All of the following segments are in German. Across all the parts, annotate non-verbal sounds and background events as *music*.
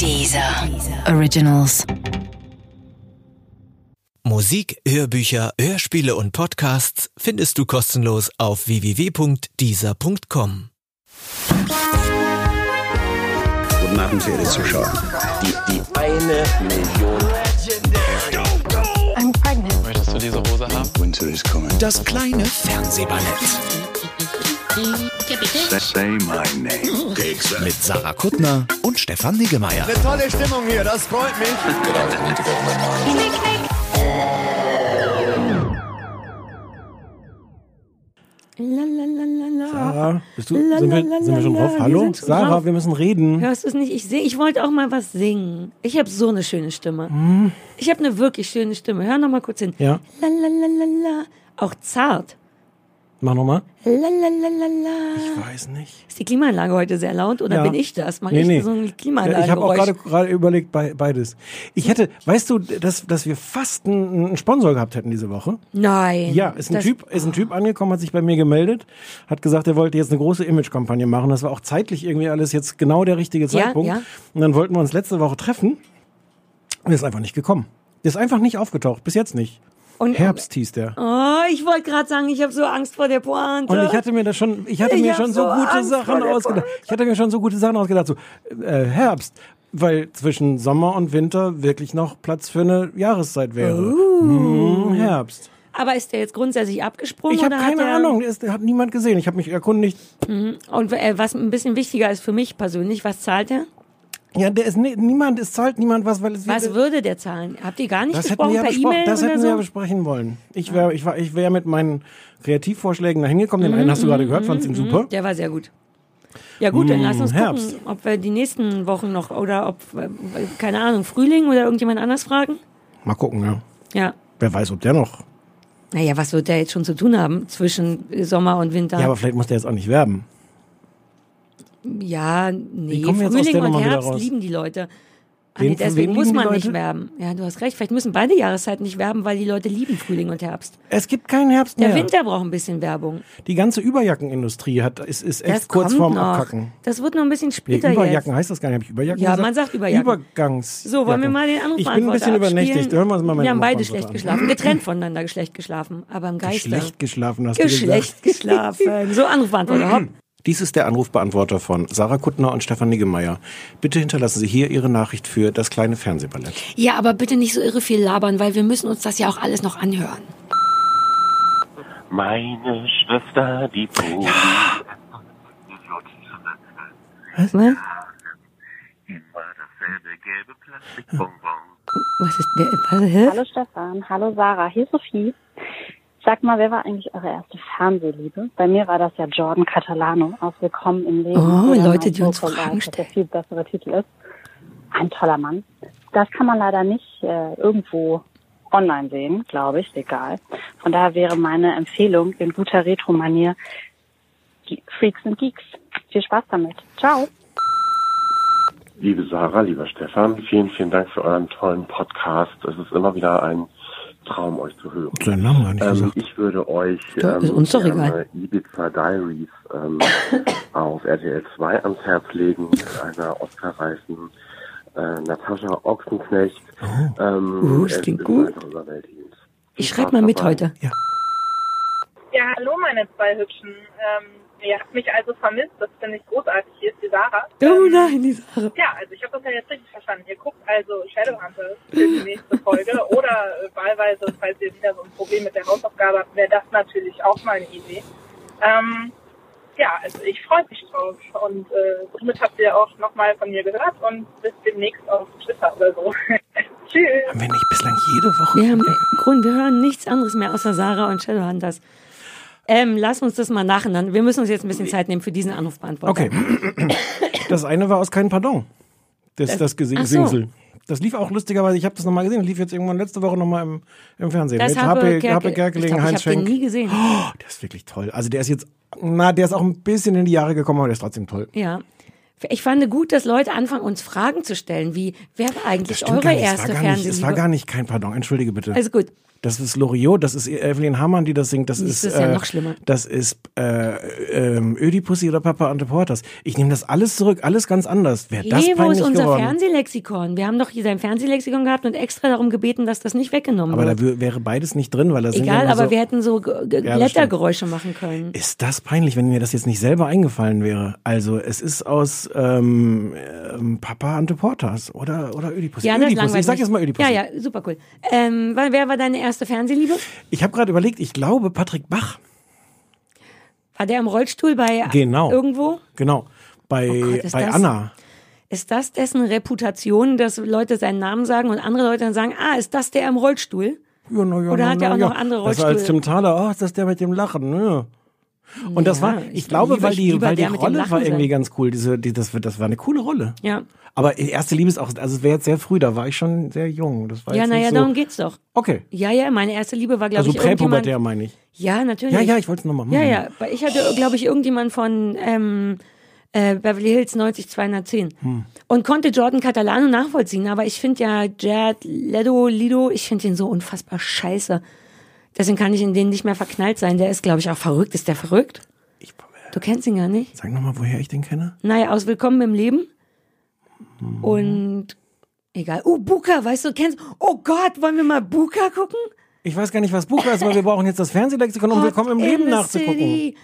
Dieser Originals. Musik, Hörbücher, Hörspiele und Podcasts findest du kostenlos auf www.dieser.com. Guten Abend, verehrte Zuschauer. Die, die eine Million. I'm pregnant. Möchtest du diese Hose haben? Winter is coming. Das kleine Fernsehballett Say my name. mit Sarah Kuttner und Stefan Niggemeier. Tolle Stimmung hier, das freut mich. Sarah, bist du, sind, wir, sind wir schon drauf? Wir Hallo? schon Sarah, drauf. wir müssen reden. Hörst du es nicht? Ich sehe, ich wollte auch mal was singen. Ich habe so eine schöne Stimme. Ich habe eine wirklich schöne Stimme. Hör noch mal kurz hin. Ja, Lalalala. Auch zart. Mach nochmal. Lalalala. Ich weiß nicht. Ist die Klimaanlage heute sehr laut oder Ja. bin ich das? Mach Nee, ich nee. so ein Ja, Klimaanlage? ich habe auch gerade gerade überlegt, bei, beides. Ich hätte, weißt du, dass, dass wir fast einen, einen Sponsor gehabt hätten diese Woche? Nein. Ja, ist ein Das- Typ, ist ein Typ angekommen, hat sich bei mir gemeldet, hat gesagt, er wollte jetzt eine große Image-Kampagne machen. Das war auch zeitlich irgendwie alles jetzt genau der richtige Ja, Zeitpunkt. ja. Und dann wollten wir uns letzte Woche treffen. Und er ist einfach nicht gekommen. Der ist einfach nicht aufgetaucht, bis jetzt nicht. Und- Herbst hieß der. Oh, ich wollte gerade sagen, ich habe so Angst vor der Pointe. Und ich hatte mir das schon, ich hatte Ich mir schon so so gute Sachen ausgedacht. Ich hatte mir schon so gute Sachen ausgedacht, so äh, Herbst, weil zwischen Sommer und Winter wirklich noch Platz für eine Jahreszeit wäre. Uh. Hm, Herbst. Aber ist der jetzt grundsätzlich abgesprungen? Ich habe hat keine er- Ahnung, der ist, hat niemand gesehen. Ich habe mich erkundigt. Und äh, was ein bisschen wichtiger ist für mich persönlich, was zahlt er? Ja, der ist ne, niemand, es zahlt niemand was, weil es Was wird- würde der zahlen? Habt ihr gar nicht das ja per E-Mail das oder hätten so? wir ja besprechen wollen. Ich wäre ich war, ich wär mit meinen Kreativvorschlägen da hingekommen. Den einen hast du gerade gehört, fandst ihn super. Der war sehr gut. Ja gut, dann lass uns Mm, Herbst. gucken, ob wir die nächsten Wochen noch oder ob, keine Ahnung, Frühling oder irgendjemand anders fragen. Mal gucken, ja. Ja. Wer weiß, ob der noch. Naja, was wird der jetzt schon zu tun haben zwischen Sommer und Winter? Ja, aber vielleicht muss der jetzt auch nicht werben. Ja, nee, Frühling der und Herbst lieben die Leute. Wen- nee, deswegen muss man nicht werben. Ja, du hast recht. Vielleicht müssen beide Jahreszeiten nicht werben, weil die Leute lieben Frühling und Herbst. Es gibt keinen Herbst Der mehr. Winter braucht ein bisschen Werbung. Die ganze Überjackenindustrie hat, ist, ist echt Das kurz vorm noch. Abkacken. Das wird noch ein bisschen Nee, später Überjacken jetzt. heißt das gar nicht. Hab ich Überjacken Ja, gesagt? man sagt Überjacken. Übergangs. So, wollen wir mal den Anruf Ich bin ein bisschen übernächtigt. Hören wir uns mal Wir haben beide schlecht an. geschlafen. Getrennt voneinander schlecht geschlafen. Aber im Geiste. Schlecht geschlafen hast du Geschlecht geschlafen. *laughs* So, Anrufbeantworter. Hopp. Dies ist der Anrufbeantworter von Sarah Kuttner und Stefan Niggemeier. Bitte hinterlassen Sie hier Ihre Nachricht für das kleine Fernsehballett. Ja, aber bitte nicht so irre viel labern, weil wir müssen uns das ja auch alles noch anhören. Meine Schwester, die Poli. Was? Immer dasselbe gelbe Plastikbonbon. Was ist der? Was, hä? Hallo Stefan, hallo Sarah, hier ist Sophie. Sag mal, wer war eigentlich eure erste Fernsehliebe? Bei mir war das ja Jordan Catalano aus Willkommen im Leben. Oh, Leute, die uns Fragen was der viel bessere Titel ist. Ein toller Mann. Das kann man leider nicht äh, irgendwo online sehen, glaube ich, egal. Von daher wäre meine Empfehlung in guter Retro-Manier Freaks and Geeks. Viel Spaß damit. Ciao. Liebe Sarah, lieber Stefan, vielen, vielen Dank für euren tollen Podcast. Es ist immer wieder ein Traum, euch zu hören. Seinen Namen gar nicht Ähm, gesagt. ich würde euch Ja, ähm, ist uns doch gerne Ibiza Diaries ähm, *coughs* auf RTL 2 ans Herz legen mit einer Oscar-reifen äh, Natascha Ochsenknecht. Ähm, Uh, klingt gut. Ich schreibe mal mit dabei. heute. Ja, hallo meine zwei Hübschen. Ähm, ihr habt mich also vermisst, das finde ich großartig. Hier ist die Sarah. Oh Ähm, nein, die Sache. Ja, also ich habe das ja jetzt richtig verstanden. Ihr guckt also Shadowhunters für die nächste Folge oder äh, wahlweise, falls ihr wieder so ein Problem mit der Hausaufgabe habt, wäre das natürlich auch mal eine Idee. Ähm, ja, also ich freue mich drauf und äh, somit habt ihr auch nochmal von mir gehört und bis demnächst auf Twitter oder so. *laughs* Tschüss. Haben wir nicht bislang jede Woche? Wir haben Grund, wir hören nichts anderes mehr außer Sarah und Shadowhunters. Ähm, lass uns das mal nacheinander. Wir müssen uns jetzt ein bisschen Zeit nehmen für diesen Anrufbeantworter. Okay. Das eine war aus Kein Pardon. Das, das Ach Gesingsel. so. Das lief auch lustigerweise, ich habe das nochmal gesehen, das lief jetzt irgendwann letzte Woche nochmal im, im Fernsehen. Das mit habe HP, Kerke- HP ich Kerkeling, glaub, ich Heinz hab den Schenk. nie gesehen. Oh, der ist wirklich toll. Also der ist jetzt, na, der ist auch ein bisschen in die Jahre gekommen, aber der ist trotzdem toll. Ja. Ich fand gut, dass Leute anfangen, uns Fragen zu stellen, wie, wer war eigentlich Das eure nicht. Erste nicht, es war Fernsehliebe? gar nicht kein Pardon. Entschuldige bitte. Also gut. Das ist Loriot, das ist Evelyn Hamann, die das singt, das ist, ist ja äh, noch schlimmer. das ist äh, ähm, Ödipussy oder Papa Ante Portas. Ich nehme das alles zurück, alles ganz anders. Wäre das wo ist unser geworden. Fernsehlexikon? Wir haben doch hier sein Fernsehlexikon gehabt und extra darum gebeten, dass das nicht weggenommen aber da wird. wär- wäre beides nicht drin, weil das ja Egal, immer aber so, wir hätten so G- Ja, Blättergeräusche machen können. Ist das peinlich, wenn mir das jetzt nicht selber eingefallen wäre? Also es ist aus ähm, ähm, Papa Ante Portas oder oder Ödipussy. Ja, das Ödipussy. Ich sag jetzt mal Ödipussy. Ja, ja, super cool. Ähm, wer war deine erste Fernsehliebe? Ich habe gerade überlegt, ich glaube Patrick Bach. War der im Rollstuhl bei Genau. irgendwo? Genau. Bei, Oh Gott, bei das- Anna. Ist das dessen Reputation, dass Leute seinen Namen sagen und andere Leute dann sagen, ah, ist das der im Rollstuhl? Ja, na, ja, Oder na, hat er auch ja. noch andere Das war als Rollstühle? Tim Thaler, oh, ist das der mit dem Lachen, ne? Und das Ja, war, ich, ich glaube, liebe- weil die, lieber weil die Rolle war irgendwie ganz cool. Diese, die, das, das war eine coole Rolle. Ja. Aber erste Liebe ist auch, also es wäre jetzt sehr früh, da war ich schon sehr jung. Das war Ja, naja, so, darum geht's doch. Okay. Ja, ja, meine erste Liebe war, glaube Also ich, irgendjemand. präpubertär meine ich. Ja, natürlich. Ja, ja, ich wollte es nochmal machen. Ja, ja, ich hatte, glaube ich, irgendjemand von ähm, äh, Beverly Hills 90210 Hm. und konnte Jordan Catalano nachvollziehen, aber ich finde ja Jared Leto, Lido, ich finde den so unfassbar scheiße. Deswegen kann ich in den nicht mehr verknallt sein. Der ist, glaube ich, auch verrückt. Ist der verrückt? Ich, Du kennst ihn gar nicht? sag nochmal, woher ich den kenne. Naja, aus Willkommen im Leben. Und egal. Oh, Buka, weißt du, kennst Oh Gott, wollen wir mal Buka gucken? Ich weiß gar nicht, was Buch ist, aber wir brauchen jetzt das Fernsehlexikon, um willkommen im Leben nachzugucken.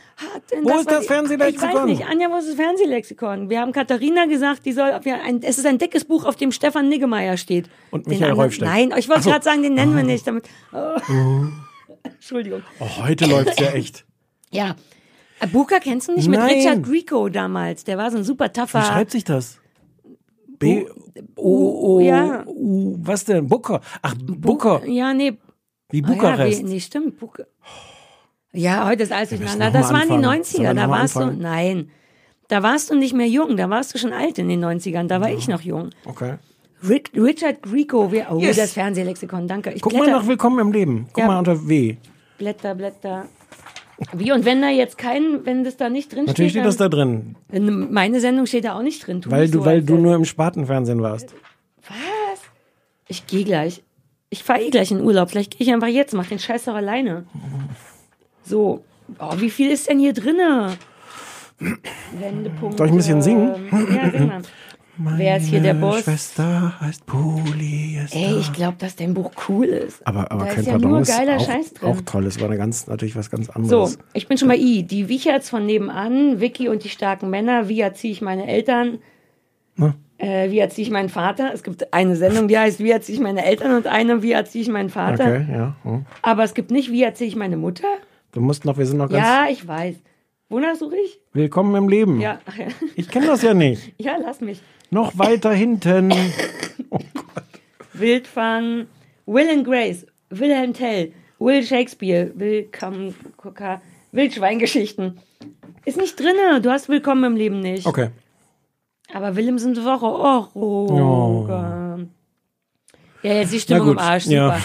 Wo ist war das Fernsehlexikon? Ich weiß nicht. Anja, wo ist das Fernsehlexikon? Wir haben Katharina gesagt, die soll, ein, es ist ein dickes Buch, auf dem Stefan Niggemeier steht. Und Michael Reufstedt. Nein, ich wollte so. gerade sagen, den nennen wir nicht. Damit, oh. *laughs* Entschuldigung. Oh, heute läuft's ja echt. Ja. Buka kennst du nicht? Mit Nein. Richard Grieco damals. Der war so ein super tougher. Wie schreibt sich das? B O O Ja. U was denn? Booker. Ach, Booker. Ja, nee. Wie Ah ja, Bukarest. wie, nee, stimmt. Buka. Ja, heute ist alles durcheinander. Das mal waren die anfangen. Sollen 90er. wir Da mal warst du, anfangen? nein. Da warst du nicht mehr jung. Da warst du schon alt in den 90ern. Da war ich noch jung. Okay. Rick, Richard Grieco. Wir, oh, Yes. das Fernsehlexikon. Danke. Ich Guck mal blätter, nach Willkommen im Leben. Guck Ja. mal unter W. Blätter, Blätter. Wie, und wenn da jetzt kein, wenn das da nicht drin Natürlich steht, steht das da drin, meine Sendung steht da auch nicht drin. Tu weil du, so, weil du nur im Spatenfernsehen warst. Was? Ich gehe gleich. Ich fahre eh gleich in Urlaub. Vielleicht gehe ich einfach jetzt, mach den Scheiß doch alleine. So. Oh, wie viel ist denn hier drinne? *clears throat* Wendepunkt. Soll ich ein bisschen singen? Ja, sing mal. *clears throat* Wer ist hier der Meine Boss? Schwester heißt Polyester. Ey, ich glaube, dass dein Buch cool ist. aber aber da kein ist ja nur geiler auch, Scheiß drin. auch toll. Es war eine ganz, natürlich was ganz So, anderes. ich bin schon bei I. Die Wicherts von nebenan, Vicky und die starken Männer. Wie erziehe ich meine Eltern? Na? Äh, wie erziehe ich meinen Vater? Es gibt eine Sendung, die heißt Wie erziehe ich meine Eltern und eine Wie erziehe ich meinen Vater. Okay, ja. hm. Aber es gibt nicht Wie erziehe ich meine Mutter? Du musst noch, wir sind noch ganz Ja, ich weiß. Wonach suche ich? willkommen im Leben. Ja, ach ja. Ich kenne das ja nicht. *laughs* ja, lass mich. Noch weiter hinten. *laughs* Wildfang, Will and Grace, Wilhelm Tell, Will Shakespeare, Willkommen, Wildschweingeschichten. Ist nicht drinne. Du hast Willkommen im Leben nicht. Okay. Aber Willem sind Woche. Oh, Roger. Ja, jetzt die Stimmung im. Arsch. Super. Ja.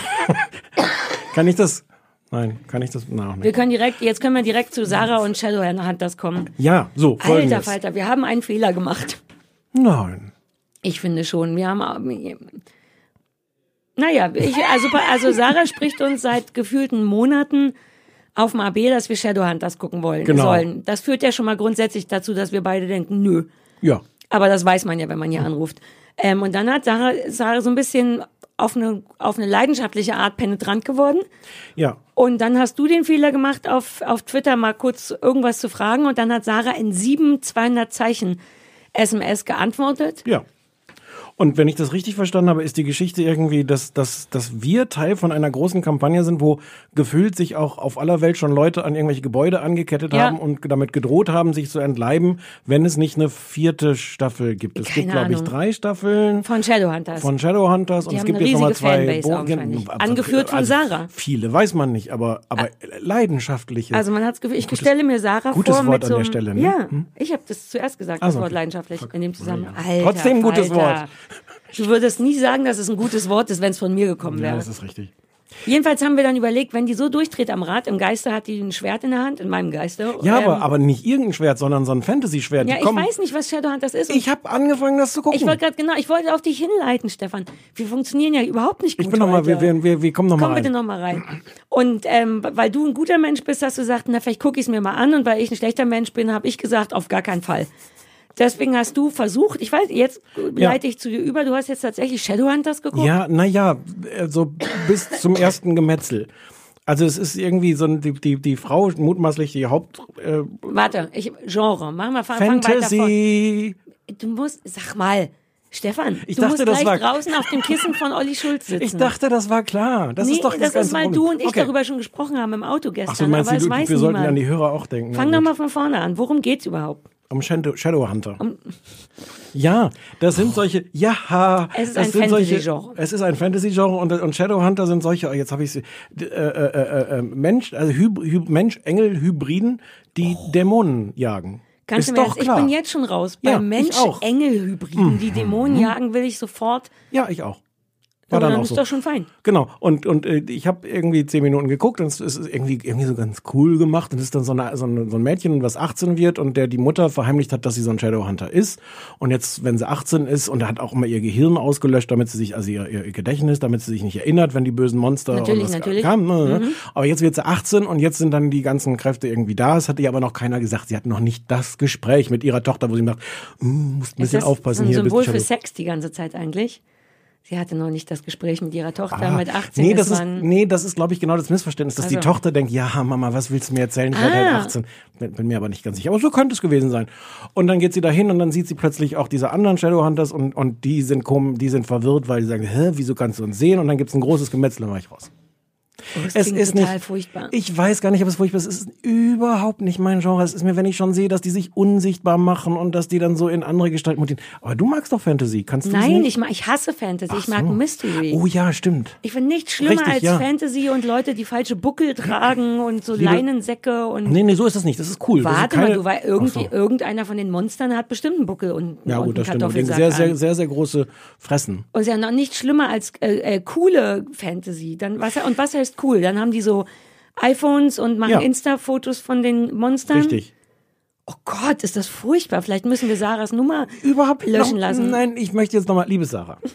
*laughs* Kann ich das? Nein, kann ich das? Na, auch Wir können direkt, jetzt können wir direkt zu Sarah und Shadowhunters kommen. Ja, so, Alter. Falter, wir haben einen Fehler gemacht. Nein. Ich finde schon. Wir haben. Naja, ich, also, also Sarah spricht uns seit gefühlten Monaten auf dem AB, dass wir Shadowhunters gucken wollen Genau. sollen. Das führt ja schon mal grundsätzlich dazu, dass wir beide denken, nö. Ja. Aber das weiß man ja, wenn man hier anruft. Ähm, und dann hat Sarah, Sarah so ein bisschen auf eine, auf eine leidenschaftliche Art penetrant geworden. Ja. Und dann hast du den Fehler gemacht, auf, auf Twitter mal kurz irgendwas zu fragen. Und dann hat Sarah in sieben 200 Zeichen SMS geantwortet. Ja. Und wenn ich das richtig verstanden habe, ist die Geschichte irgendwie, dass, dass, dass wir Teil von einer großen Kampagne sind, wo gefühlt sich auch auf aller Welt schon Leute an irgendwelche Gebäude angekettet Ja. haben und damit gedroht haben, sich zu entleiben, wenn es nicht eine vierte Staffel gibt. Es gibt, Keine glaube ich, drei Staffeln Von Shadowhunters. von Shadowhunters und es gibt jetzt nochmal zwei Bo- also- Angeführt von also Sarah. Viele weiß man nicht, aber, aber leidenschaftliche. Also man hat das Gefühl, ich stelle mir Sarah gutes vor Wort mit so an der Stelle, ne? Ja, Hm? ich habe das zuerst gesagt, Also, das Wort leidenschaftlich in dem Zusammenhang. Alter, Trotzdem gutes Falter. Wort. Du würdest nie sagen, dass es ein gutes Wort ist, wenn es von mir gekommen ja, wäre. das ist richtig. Jedenfalls haben wir dann überlegt, wenn die so durchdreht am Rad, im Geiste hat die ein Schwert in der Hand, in meinem Geiste. Ja, Ähm, aber, aber nicht irgendein Schwert, sondern so ein Fantasy-Schwert. Ja, ich kommen- weiß nicht, was Shadowhunters ist. und Ich habe angefangen, das zu gucken. ich wollte gerade genau, ich wollte auf dich hinleiten, Stefan. Wir funktionieren ja überhaupt nicht gut. ich bin noch mal, wir, wir, wir, wir kommen noch Komm mal rein. bitte noch mal rein. Und ähm, weil du ein guter Mensch bist, hast du gesagt, na vielleicht gucke ich es mir mal an. Und weil ich ein schlechter Mensch bin, habe ich gesagt, auf gar keinen Fall. Deswegen hast du versucht, ich weiß, jetzt Ja. leite ich zu dir über, du hast jetzt tatsächlich Shadowhunters geguckt. Ja, naja, so bis zum ersten Gemetzel. Also es ist irgendwie so die, die, die Frau, mutmaßlich die Haupt... Äh, Warte, ich, Genre, mach mal, fang, fang weiter vor. Fantasy... Du musst, sag mal, Stefan, Ich du dachte, musst das gleich war- draußen auf dem Kissen von Olli Schulz *laughs* sitzen. Ich dachte, das war klar. Das nee, ist doch das ganze ist, weil du und ich okay. darüber schon gesprochen haben im Auto gestern, Ach so, meinst aber du, es du, weiß wir sollten niemand. an die Hörer auch denken. Fang Na doch mal von vorne an. Worum geht's überhaupt? Um Shadow, Shadowhunter. ja, das sind solche, ja, Es ist das ein sind solche, Fantasy-Genre. es ist ein Fantasy-Genre und, und Shadowhunter sind solche, oh, jetzt habe ich sie, äh, äh, äh, äh, Mensch, also Hyb, Hyb, Mensch, Engel, Hybriden, die Dämonen jagen. Ganz ist doch Ernst, ich klar. bin jetzt schon raus. Bei Ja. Mensch-Engel-Hybriden, die Dämonen Mhm. jagen, will ich sofort. Ja, ich auch. War dann dann auch ist so. doch schon fein. Genau. Und, und äh, ich habe irgendwie zehn Minuten geguckt und es ist irgendwie, irgendwie so ganz cool gemacht. Und es ist dann so, eine, so, ein, so ein Mädchen, was 18 wird und der die Mutter verheimlicht hat, dass sie so ein Shadowhunter ist. Und jetzt, wenn sie 18 ist und er hat auch immer ihr Gehirn ausgelöscht, damit sie sich, also ihr, ihr Gedächtnis, damit sie sich nicht erinnert, wenn die bösen Monster Natürlich, und was natürlich. kamen. Ne, ne. Mhm. Aber jetzt wird sie 18 und jetzt sind dann die ganzen Kräfte irgendwie da. Es hat ihr aber noch keiner gesagt. Sie hat noch nicht das Gespräch mit ihrer Tochter, wo sie sagt, "Mm, musst ein Ist bisschen das aufpassen ein hier. Symbol für Sex die ganze Zeit eigentlich? Sie hatte noch nicht das Gespräch mit ihrer Tochter Ah, mit 18. Nee, das ist, nee, das ist, glaube ich, genau das Missverständnis, dass die Also. Tochter denkt, ja, Mama, was willst du mir erzählen? Ich werde Ah. halt 18. Bin, bin mir aber nicht ganz sicher. Aber so könnte es gewesen sein. Und dann geht sie dahin und dann sieht sie plötzlich auch diese anderen Shadowhunters und, und die sind kom die sind verwirrt, weil die sagen, hä, wieso kannst du uns sehen? Und dann gibt's ein großes Gemetzel, dann war ich raus. Oh, das es ist total nicht- furchtbar. Ich weiß gar nicht, ob es furchtbar ist. Es ist überhaupt nicht mein Genre. Es ist mir, wenn ich schon sehe, dass die sich unsichtbar machen und dass die dann so in andere Gestalten mutieren. Aber du magst doch Fantasy. Kannst du Nein, nicht? ich, mag, ich hasse Fantasy. ich Ach mag so. Mystery. Oh ja, stimmt. Ich finde nichts schlimmer Richtig, als ja. Fantasy und Leute, die falsche Buckel tragen und so Liebe- Leinensäcke und. Nee, nee, so ist das nicht. Das ist cool. das ist Warte keine... mal, du war irgendwie, so. irgendeiner von den Monstern hat bestimmt einen Buckel und, Ja, und gut, das einen stimmt. Und sehr, sehr, sehr, sehr große Fressen. Und ist ja noch nicht schlimmer als äh, äh, coole Fantasy. Dann was und was heißt cool? Dann haben die so iPhones und machen Ja. Insta-Fotos von den Monstern. Richtig. Oh Gott, ist das furchtbar. Vielleicht müssen wir Sarahs Nummer Überhaupt löschen noch, lassen. Nein, ich möchte jetzt nochmal, liebe Sarah. *laughs*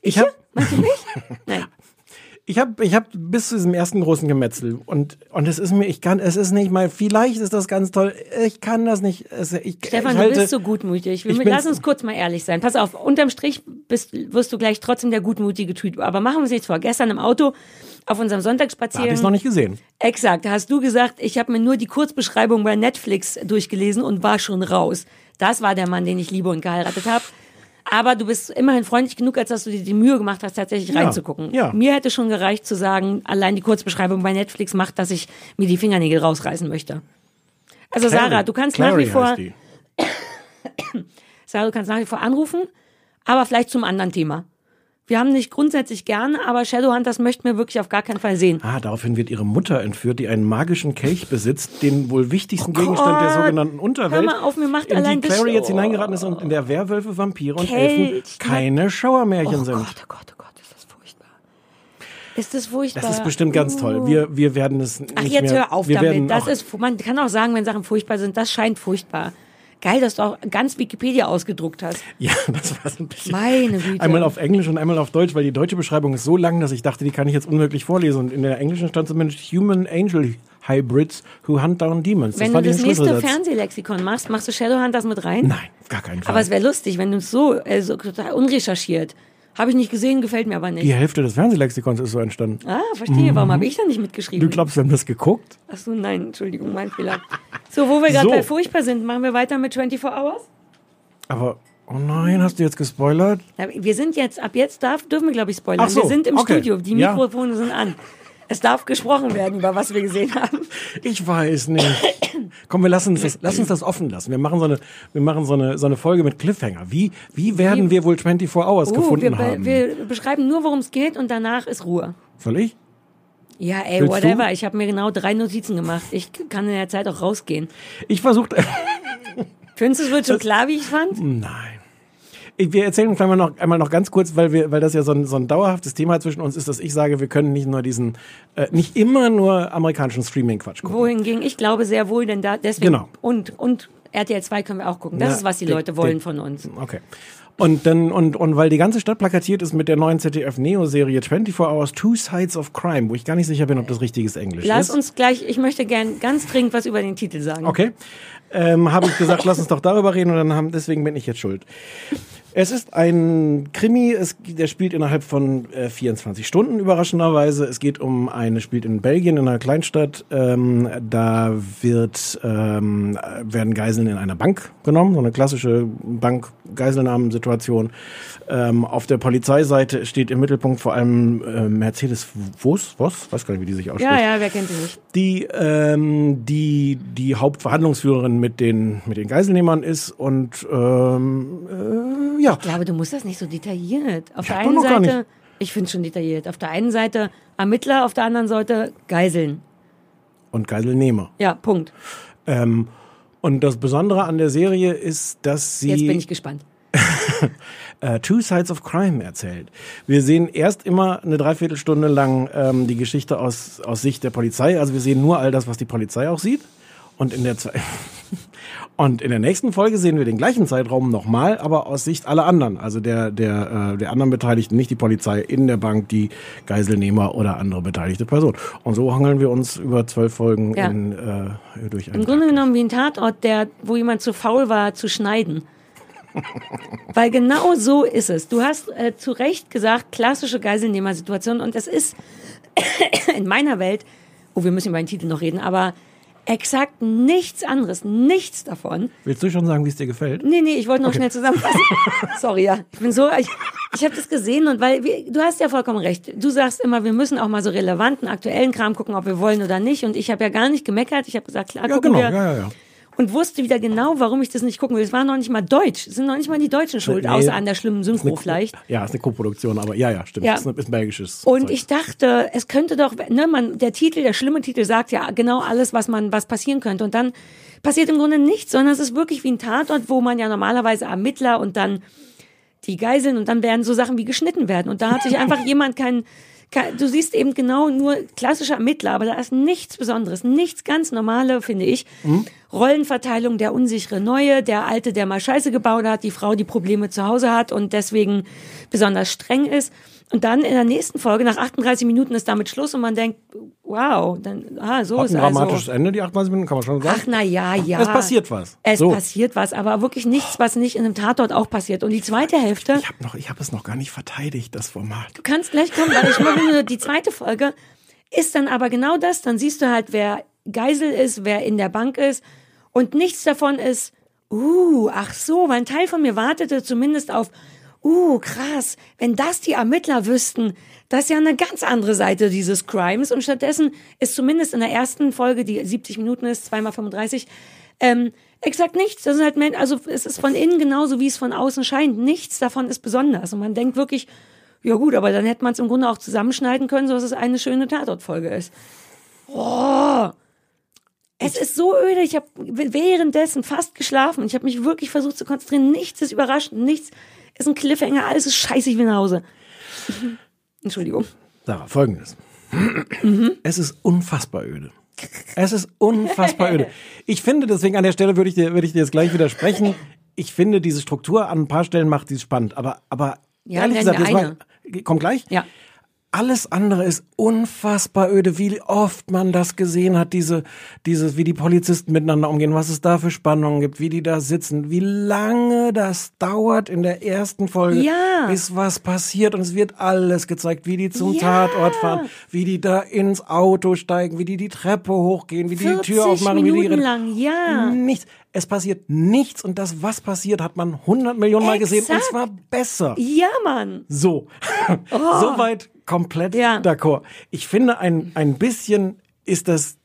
Ich habe Meinst du nicht? *laughs* Nein. ich hab, ich hab bis zu diesem ersten großen Gemetzel und und es ist mir, ich kann, es ist nicht mal, vielleicht ist das ganz toll, ich kann das nicht. Es, ich, Stefan, ich du halte, bist so gutmütig. Wir, lass uns kurz mal ehrlich sein. Pass auf, unterm Strich bist, wirst du gleich trotzdem der gutmutige Typ. Aber machen wir uns nichts vor. Gestern im Auto auf unserem Hab Sonntagsspaziergang. ich noch nicht gesehen. Exakt, hast du gesagt, ich habe mir nur die Kurzbeschreibung bei Netflix durchgelesen und war schon raus. Das war der Mann, den ich liebe und geheiratet habe. Aber du bist immerhin freundlich genug, als dass du dir die Mühe gemacht hast, tatsächlich Ja, reinzugucken. ja. Mir hätte schon gereicht zu sagen, allein die Kurzbeschreibung bei Netflix macht, dass ich mir die Fingernägel rausreißen möchte. Also Clary- Sarah, du kannst Clary nach wie vor. *coughs* Sarah, du kannst nach wie vor anrufen, aber vielleicht zum anderen Thema. Wir haben nicht grundsätzlich gern, aber Shadowhunters möchten wir wirklich auf gar keinen Fall sehen. Ah, daraufhin wird ihre Mutter entführt, die einen magischen Kelch besitzt, den wohl wichtigsten Gegenstand der Oh sogenannten Unterwelt, Hör mal auf, mir macht in allein die das- Clary jetzt Oh. hineingeraten ist und in der Werwölfe, Vampire und Kelch. Elfen keine Schauermärchen Oh sind. Gott, oh Gott, oh Gott, ist das furchtbar. Ist das furchtbar? Das ist bestimmt ganz toll. Wir, wir werden es nicht Ach, jetzt mehr, hör auf damit. Das ist, man kann auch sagen, wenn Sachen furchtbar sind, das scheint furchtbar. Geil, dass du auch ganz Wikipedia ausgedruckt hast. Ja, *laughs* das war so ein bisschen. Meine Güte. Einmal auf Englisch und einmal auf Deutsch, weil die deutsche Beschreibung ist so lang, dass ich dachte, die kann ich jetzt unmöglich vorlesen. Und in der englischen stand zumindest Human Angel Hybrids who hunt down demons. Das wenn du fand ich das nächste. Fernsehexikon machst, machst du Shadowhunters mit rein? Nein, gar keinen Fall. Aber es wäre lustig, wenn du es so, äh, so total unrecherchiert. Habe ich nicht gesehen, gefällt mir aber nicht. die Hälfte des Fernsehlexikons ist so entstanden. Ah, verstehe. Warum habe ich da nicht mitgeschrieben? Du glaubst, wir haben das geguckt? Ach so, nein, Entschuldigung, mein Fehler. So, wo wir gerade So. bei furchtbar sind, machen wir weiter mit 24 Hours? Aber, oh nein, hast du jetzt gespoilert? Ja, Wir sind jetzt, ab jetzt darf, dürfen wir, glaube ich, spoilern. So, wir sind im okay. Studio, die Ja. Mikrofone sind an. Es darf gesprochen werden, über was wir gesehen haben. Ich weiß nicht. Komm, wir lassen uns das, lass uns das offen lassen. Wir machen so eine, wir machen so eine, so eine Folge mit Cliffhanger. Wie, wie werden wir wohl 24 Hours Oh, gefunden wir, be- haben? wir beschreiben nur, worum es geht und danach ist Ruhe. Soll ich? Ja, ey, Willst whatever. du? Ich habe mir genau drei Notizen gemacht. Ich kann in der Zeit auch rausgehen. Ich versuchte, Findest du, es wird schon klar, wie ich fand? nein. Wir erzählen einmal noch, einmal noch ganz kurz, weil wir, weil das ja so ein, so ein dauerhaftes Thema zwischen uns ist, dass ich sage, wir können nicht nur diesen, äh, nicht immer nur amerikanischen Streaming-Quatsch gucken. Wohingegen ich glaube sehr wohl, denn da deswegen Genau. und und RTL 2 können wir auch gucken. Das Ja, ist was die den- Leute wollen den- von uns. Okay. Und dann, und, und weil die ganze Stadt plakatiert ist mit der neuen ZDF-Neo-Serie 24 Hours Two Sides of Crime, wo ich gar nicht sicher bin, ob das richtiges Englisch Lass ist. uns gleich, ich möchte gern ganz dringend was über den Titel sagen. Okay. Ähm, habe ich gesagt, lass uns doch darüber reden und dann haben, deswegen bin ich jetzt schuld. Es ist ein Krimi, es, der spielt innerhalb von äh, 24 Stunden überraschenderweise. Es geht um eine, spielt in Belgien in einer Kleinstadt. Ähm, da wird, ähm, werden Geiseln in einer Bank genommen, so eine klassische Bank-Geiselnahmen-Situation. Ähm, auf der Polizeiseite steht im Mittelpunkt vor allem äh, Mercedes Vos, Vos, weiß gar nicht, wie die sich ausspricht Ja, ja, wer kennt sie nicht? die ähm, die die Hauptverhandlungsführerin mit den mit den Geiselnehmern ist und ähm, äh, ja Ich glaube, du musst das nicht so detailliert. Auf Ich der einen Seite, ich finde schon detailliert. Auf der einen Seite Ermittler, auf der anderen Seite Geiseln. und Geiselnehmer. Ja, Punkt. Ähm, und das Besondere an der Serie ist, dass sie Jetzt bin ich gespannt. *laughs* äh, Two Sides of Crime erzählt. Wir sehen erst immer eine Dreiviertelstunde lang ähm, die Geschichte aus, aus Sicht der Polizei. Also wir sehen nur all das, was die Polizei auch sieht. Und in der Ze *laughs* und in der nächsten Folge sehen wir den gleichen Zeitraum nochmal, aber aus Sicht aller anderen, also der der äh, der anderen Beteiligten, nicht die Polizei in der Bank, die Geiselnehmer oder andere beteiligte Person. Und so hangeln wir uns über zwölf Folgen Ja. in, äh, durch Im einen Grunde genommen wie ein Tatort, der, wo jemand zu faul war, zu schneiden. *laughs* Weil genau so ist es. Du hast äh, zu Recht gesagt, klassische Geiselnehmersituation und es ist *coughs* in meiner Welt, oh, wir müssen über den Titel noch reden, aber exakt nichts anderes, nichts davon. Willst du schon sagen, wie es dir gefällt? Nee, nee, ich wollte noch schnell zusammenfassen. *laughs* Sorry, ja. Ich bin so, ich, ich habe das gesehen und weil wir, du hast ja vollkommen recht. Du sagst immer, wir müssen auch mal so relevanten, aktuellen Kram gucken, ob wir wollen oder nicht. Und ich habe ja gar nicht gemeckert. Ich habe gesagt, klar, Ja, gucken genau. wir. Ja, ja, ja. Und wusste wieder genau, warum ich das nicht gucken will. Es war noch nicht mal Deutsch. Es sind noch nicht mal die Deutschen schuld, Nee, außer an der schlimmen Synchro vielleicht. Ja, ist eine Co-Produktion, aber ja, ja, stimmt. Ja. Ist, ein, ist ein belgisches. Und Zeug. ich dachte, es könnte doch, ne, man, der Titel, der schlimme Titel sagt ja genau alles, was man, was passieren könnte. Und dann passiert im Grunde nichts, sondern es ist wirklich wie ein Tatort, wo man ja normalerweise Ermittler und dann die Geiseln und dann werden so Sachen wie geschnitten werden. Und da hat sich *laughs* einfach jemand kein, kein, du siehst eben genau nur klassische Ermittler, aber da ist nichts Besonderes, nichts ganz normale, finde ich. Rollenverteilung, der unsichere Neue, der Alte, der mal Scheiße gebaut hat, die Frau, die Probleme zu Hause hat und deswegen besonders streng ist. Und dann in der nächsten Folge, nach 38 Minuten ist damit Schluss und man denkt, wow, dann, ah, so Hat ist ein also. dramatisches Ende, die 28 Minuten, kann man schon sagen. Ach na ja, ja. Es passiert was. Es So. passiert was, aber wirklich nichts, was nicht in einem Tatort auch passiert. Und die zweite Hälfte, Ich habe noch, ich habe es noch gar nicht verteidigt, das Format. du kannst gleich kommen, weil ich mache nur die zweite Folge, ist dann aber genau das. Dann siehst du halt, wer Geisel ist, wer in der Bank ist. Und nichts davon ist, uh, ach so, weil ein Teil von mir wartete zumindest auf, uh, krass, wenn das die Ermittler wüssten, das ist ja eine ganz andere Seite dieses Crimes. Und stattdessen ist zumindest in der ersten Folge, die 70 Minuten ist, zweimal 35, ähm, exakt nichts. Das ist halt, also es ist von innen genauso, wie es von außen scheint. Nichts davon ist besonders. Und man denkt wirklich, ja gut, aber dann hätte man es im Grunde auch zusammenschneiden können, so dass es eine schöne Tatortfolge ist. Oh, es ist so öde. Ich habe währenddessen fast geschlafen. Ich habe mich wirklich versucht zu konzentrieren. Nichts ist überraschend. Nichts ist ein Cliffhanger. Alles ist scheiße. Ich will nach Hause. *laughs* Entschuldigung. Sarah, folgendes. Mhm. Es ist unfassbar öde. Es ist unfassbar öde. *laughs* Ich finde, deswegen an der Stelle würde ich dir, würde ich dir jetzt gleich widersprechen. Ich finde, diese Struktur an ein paar Stellen macht dies spannend. Aber, aber Ja, ehrlich gesagt, jetzt mal, komm gleich. Ja. Alles andere ist unfassbar öde, wie oft man das gesehen hat, diese, dieses, wie die Polizisten miteinander umgehen, was es da für Spannungen gibt, wie die da sitzen, wie lange das dauert in der ersten Folge, Ja. bis was passiert und es wird alles gezeigt, wie die zum Ja. Tatort fahren, wie die da ins Auto steigen, wie die die Treppe hochgehen, wie die die 40 Tür aufmachen, wie die Minuten ihre- lang, ja. Nichts. Es passiert nichts und das, was passiert, hat man 100 Millionen Mal gesehen und Exakt. zwar besser. Ja, Mann. So, *laughs* soweit komplett. Ja. d'accord. Ich finde, ein, ein bisschen ist das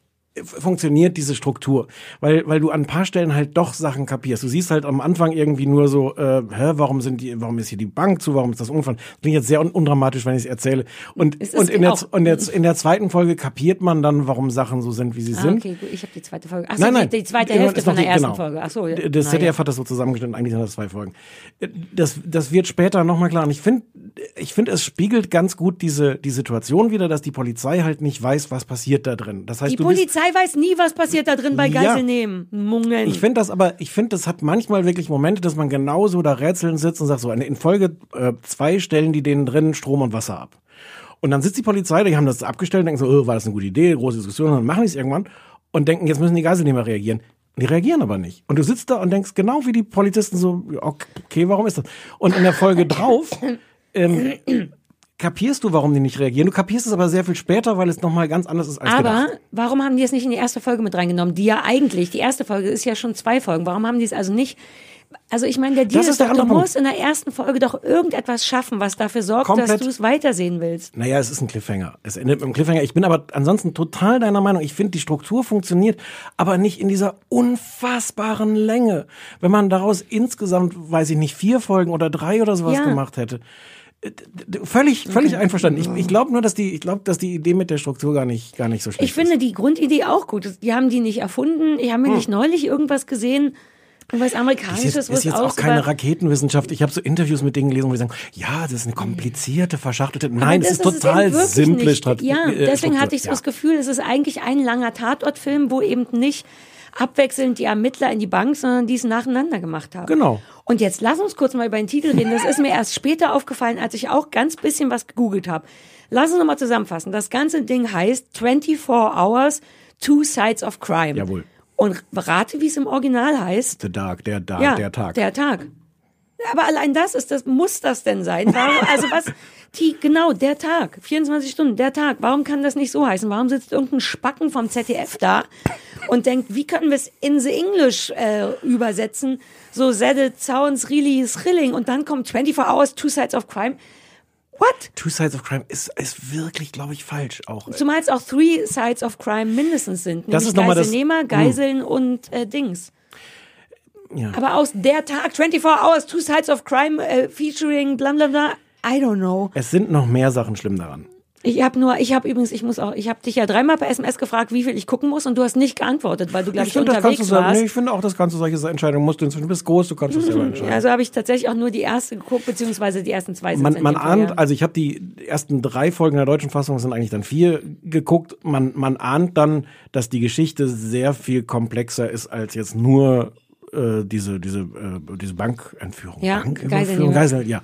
funktioniert diese Struktur, weil weil du an ein paar Stellen halt doch Sachen kapierst. Du siehst halt am Anfang irgendwie nur so, äh, hä, warum sind die, warum ist hier die Bank zu, warum ist das Unfall? Das klingt jetzt sehr un undramatisch, wenn ich es erzähle. Und Es und in der und jetzt in der zweiten Folge kapiert man dann, warum Sachen so sind, wie sie Ah, sind. okay, gut. Ich habe die zweite Folge. Ach so, Nein, nein. Die, zweite Irgendwann Hälfte von der die- ersten genau. Folge. Ach so. ja. Das ZDF ja. hat das so zusammengeschnitten, eigentlich sind das zwei Folgen. Das, das wird später nochmal klar. Und ich finde, ich finde, es spiegelt ganz gut diese, die Situation wieder, dass die Polizei halt nicht weiß, was passiert da drin. Das heißt, Die du bist, Polizei weiß nie, was passiert da drin bei Ja. Geiselnehmen. Mungeln. ich finde das aber, ich finde, das hat manchmal wirklich Momente, dass man genauso da rätseln sitzt und sagt so, in Folge äh, zwei stellen die denen drin Strom und Wasser ab. Und dann sitzt die Polizei, die haben das abgestellt und denken so, oh, war das eine gute Idee, große Diskussion, und dann machen die es irgendwann und denken, jetzt müssen die Geiselnehmer reagieren. Die reagieren aber nicht. Und du sitzt da und denkst genau wie die Polizisten so, ja, okay, warum ist das? Und in der Folge drauf ähm, kapierst du, warum die nicht reagieren. Du kapierst es aber sehr viel später, weil es nochmal ganz anders ist als Aber gedacht. warum haben die es nicht in die erste Folge mit reingenommen? Die ja eigentlich, die erste Folge ist ja schon zwei Folgen. Warum haben die es also nicht? Also ich meine, der Deal Das ist, ist doch, du musst in der ersten Folge doch irgendetwas schaffen, was dafür sorgt, dass Komplett. du es weitersehen willst. Naja, es ist ein Cliffhanger. Es endet mit einem Cliffhanger. Ich bin aber ansonsten total deiner Meinung. Ich finde, die Struktur funktioniert, aber nicht in dieser unfassbaren Länge. Wenn man daraus insgesamt, weiß ich nicht, vier Folgen oder drei oder sowas Ja. gemacht hätte. Äh, Völlig, völlig einverstanden. Ich, ich glaube nur, dass die, ich glaube, dass die Idee mit der Struktur gar nicht, gar nicht so schlecht Ich finde die Grundidee auch gut. Die haben die nicht erfunden. Ich habe mir nicht neulich irgendwas gesehen, irgendwas ist Amerikanisches, jetzt, wo ist es jetzt auch keine Raketenwissenschaft. Ich habe so Interviews mit denen gelesen, wo die sagen, ja, das ist eine komplizierte, verschachtelte. Nein, Aber es das ist total simple nicht. Strategie. Ja, äh, deswegen Struktur. hatte ich so Ja. das Gefühl, es ist eigentlich ein langer Tatortfilm, wo eben nicht abwechselnd die Ermittler in die Bank, sondern die es nacheinander gemacht haben. Genau. Und jetzt lass uns kurz mal über den Titel reden. Das ist mir erst später aufgefallen, als ich auch ganz bisschen was gegoogelt habe. Lass uns nochmal zusammenfassen. Das ganze Ding heißt 24 Hours, Two Sides of Crime. Jawohl. Und rate, wie es im Original heißt. The Dark, der Dark, Ja, der Tag. Der Tag. Aber allein das ist das, muss das denn sein? Warum, also was, die, genau, der Tag, 24 Stunden, der Tag. Warum kann das nicht so heißen? Warum sitzt irgendein Spacken vom ZDF da und denkt, wie können wir es in the English äh, übersetzen? So, said it sounds really thrilling und dann kommt 24 Hours, Two Sides of Crime. What? Two Sides of Crime ist, ist wirklich, glaube ich, falsch auch. Zumal es auch Three Sides of Crime mindestens sind. Das ist noch mal das- Geiselnehmer, Geiseln und äh, Dings. Ja. Aber aus der Tag, 24 Hours, Two Sides of Crime, äh, featuring bla bla bla, I don't know. Es sind noch mehr Sachen schlimm daran. Ich habe nur, ich habe übrigens, ich muss auch, ich habe dich ja dreimal per SMS gefragt, wie viel ich gucken muss und du hast nicht geantwortet, weil du, glaube ich, kannst unterwegs sagen. warst. Nee, ich finde auch, das kannst du solche Entscheidungen musst du inzwischen, du bist groß, du kannst das selber entscheiden. Also habe ich tatsächlich auch nur die erste geguckt, beziehungsweise die ersten zwei man, man Fall, ahnt, ja. also ich habe die ersten drei Folgen der deutschen Fassung, es sind eigentlich dann vier geguckt. Man, man ahnt dann, dass die Geschichte sehr viel komplexer ist als jetzt nur äh, diese diese äh, diese Bankentführung. Ja, Banküberführung, Geiselnehmer. Geisel, ja.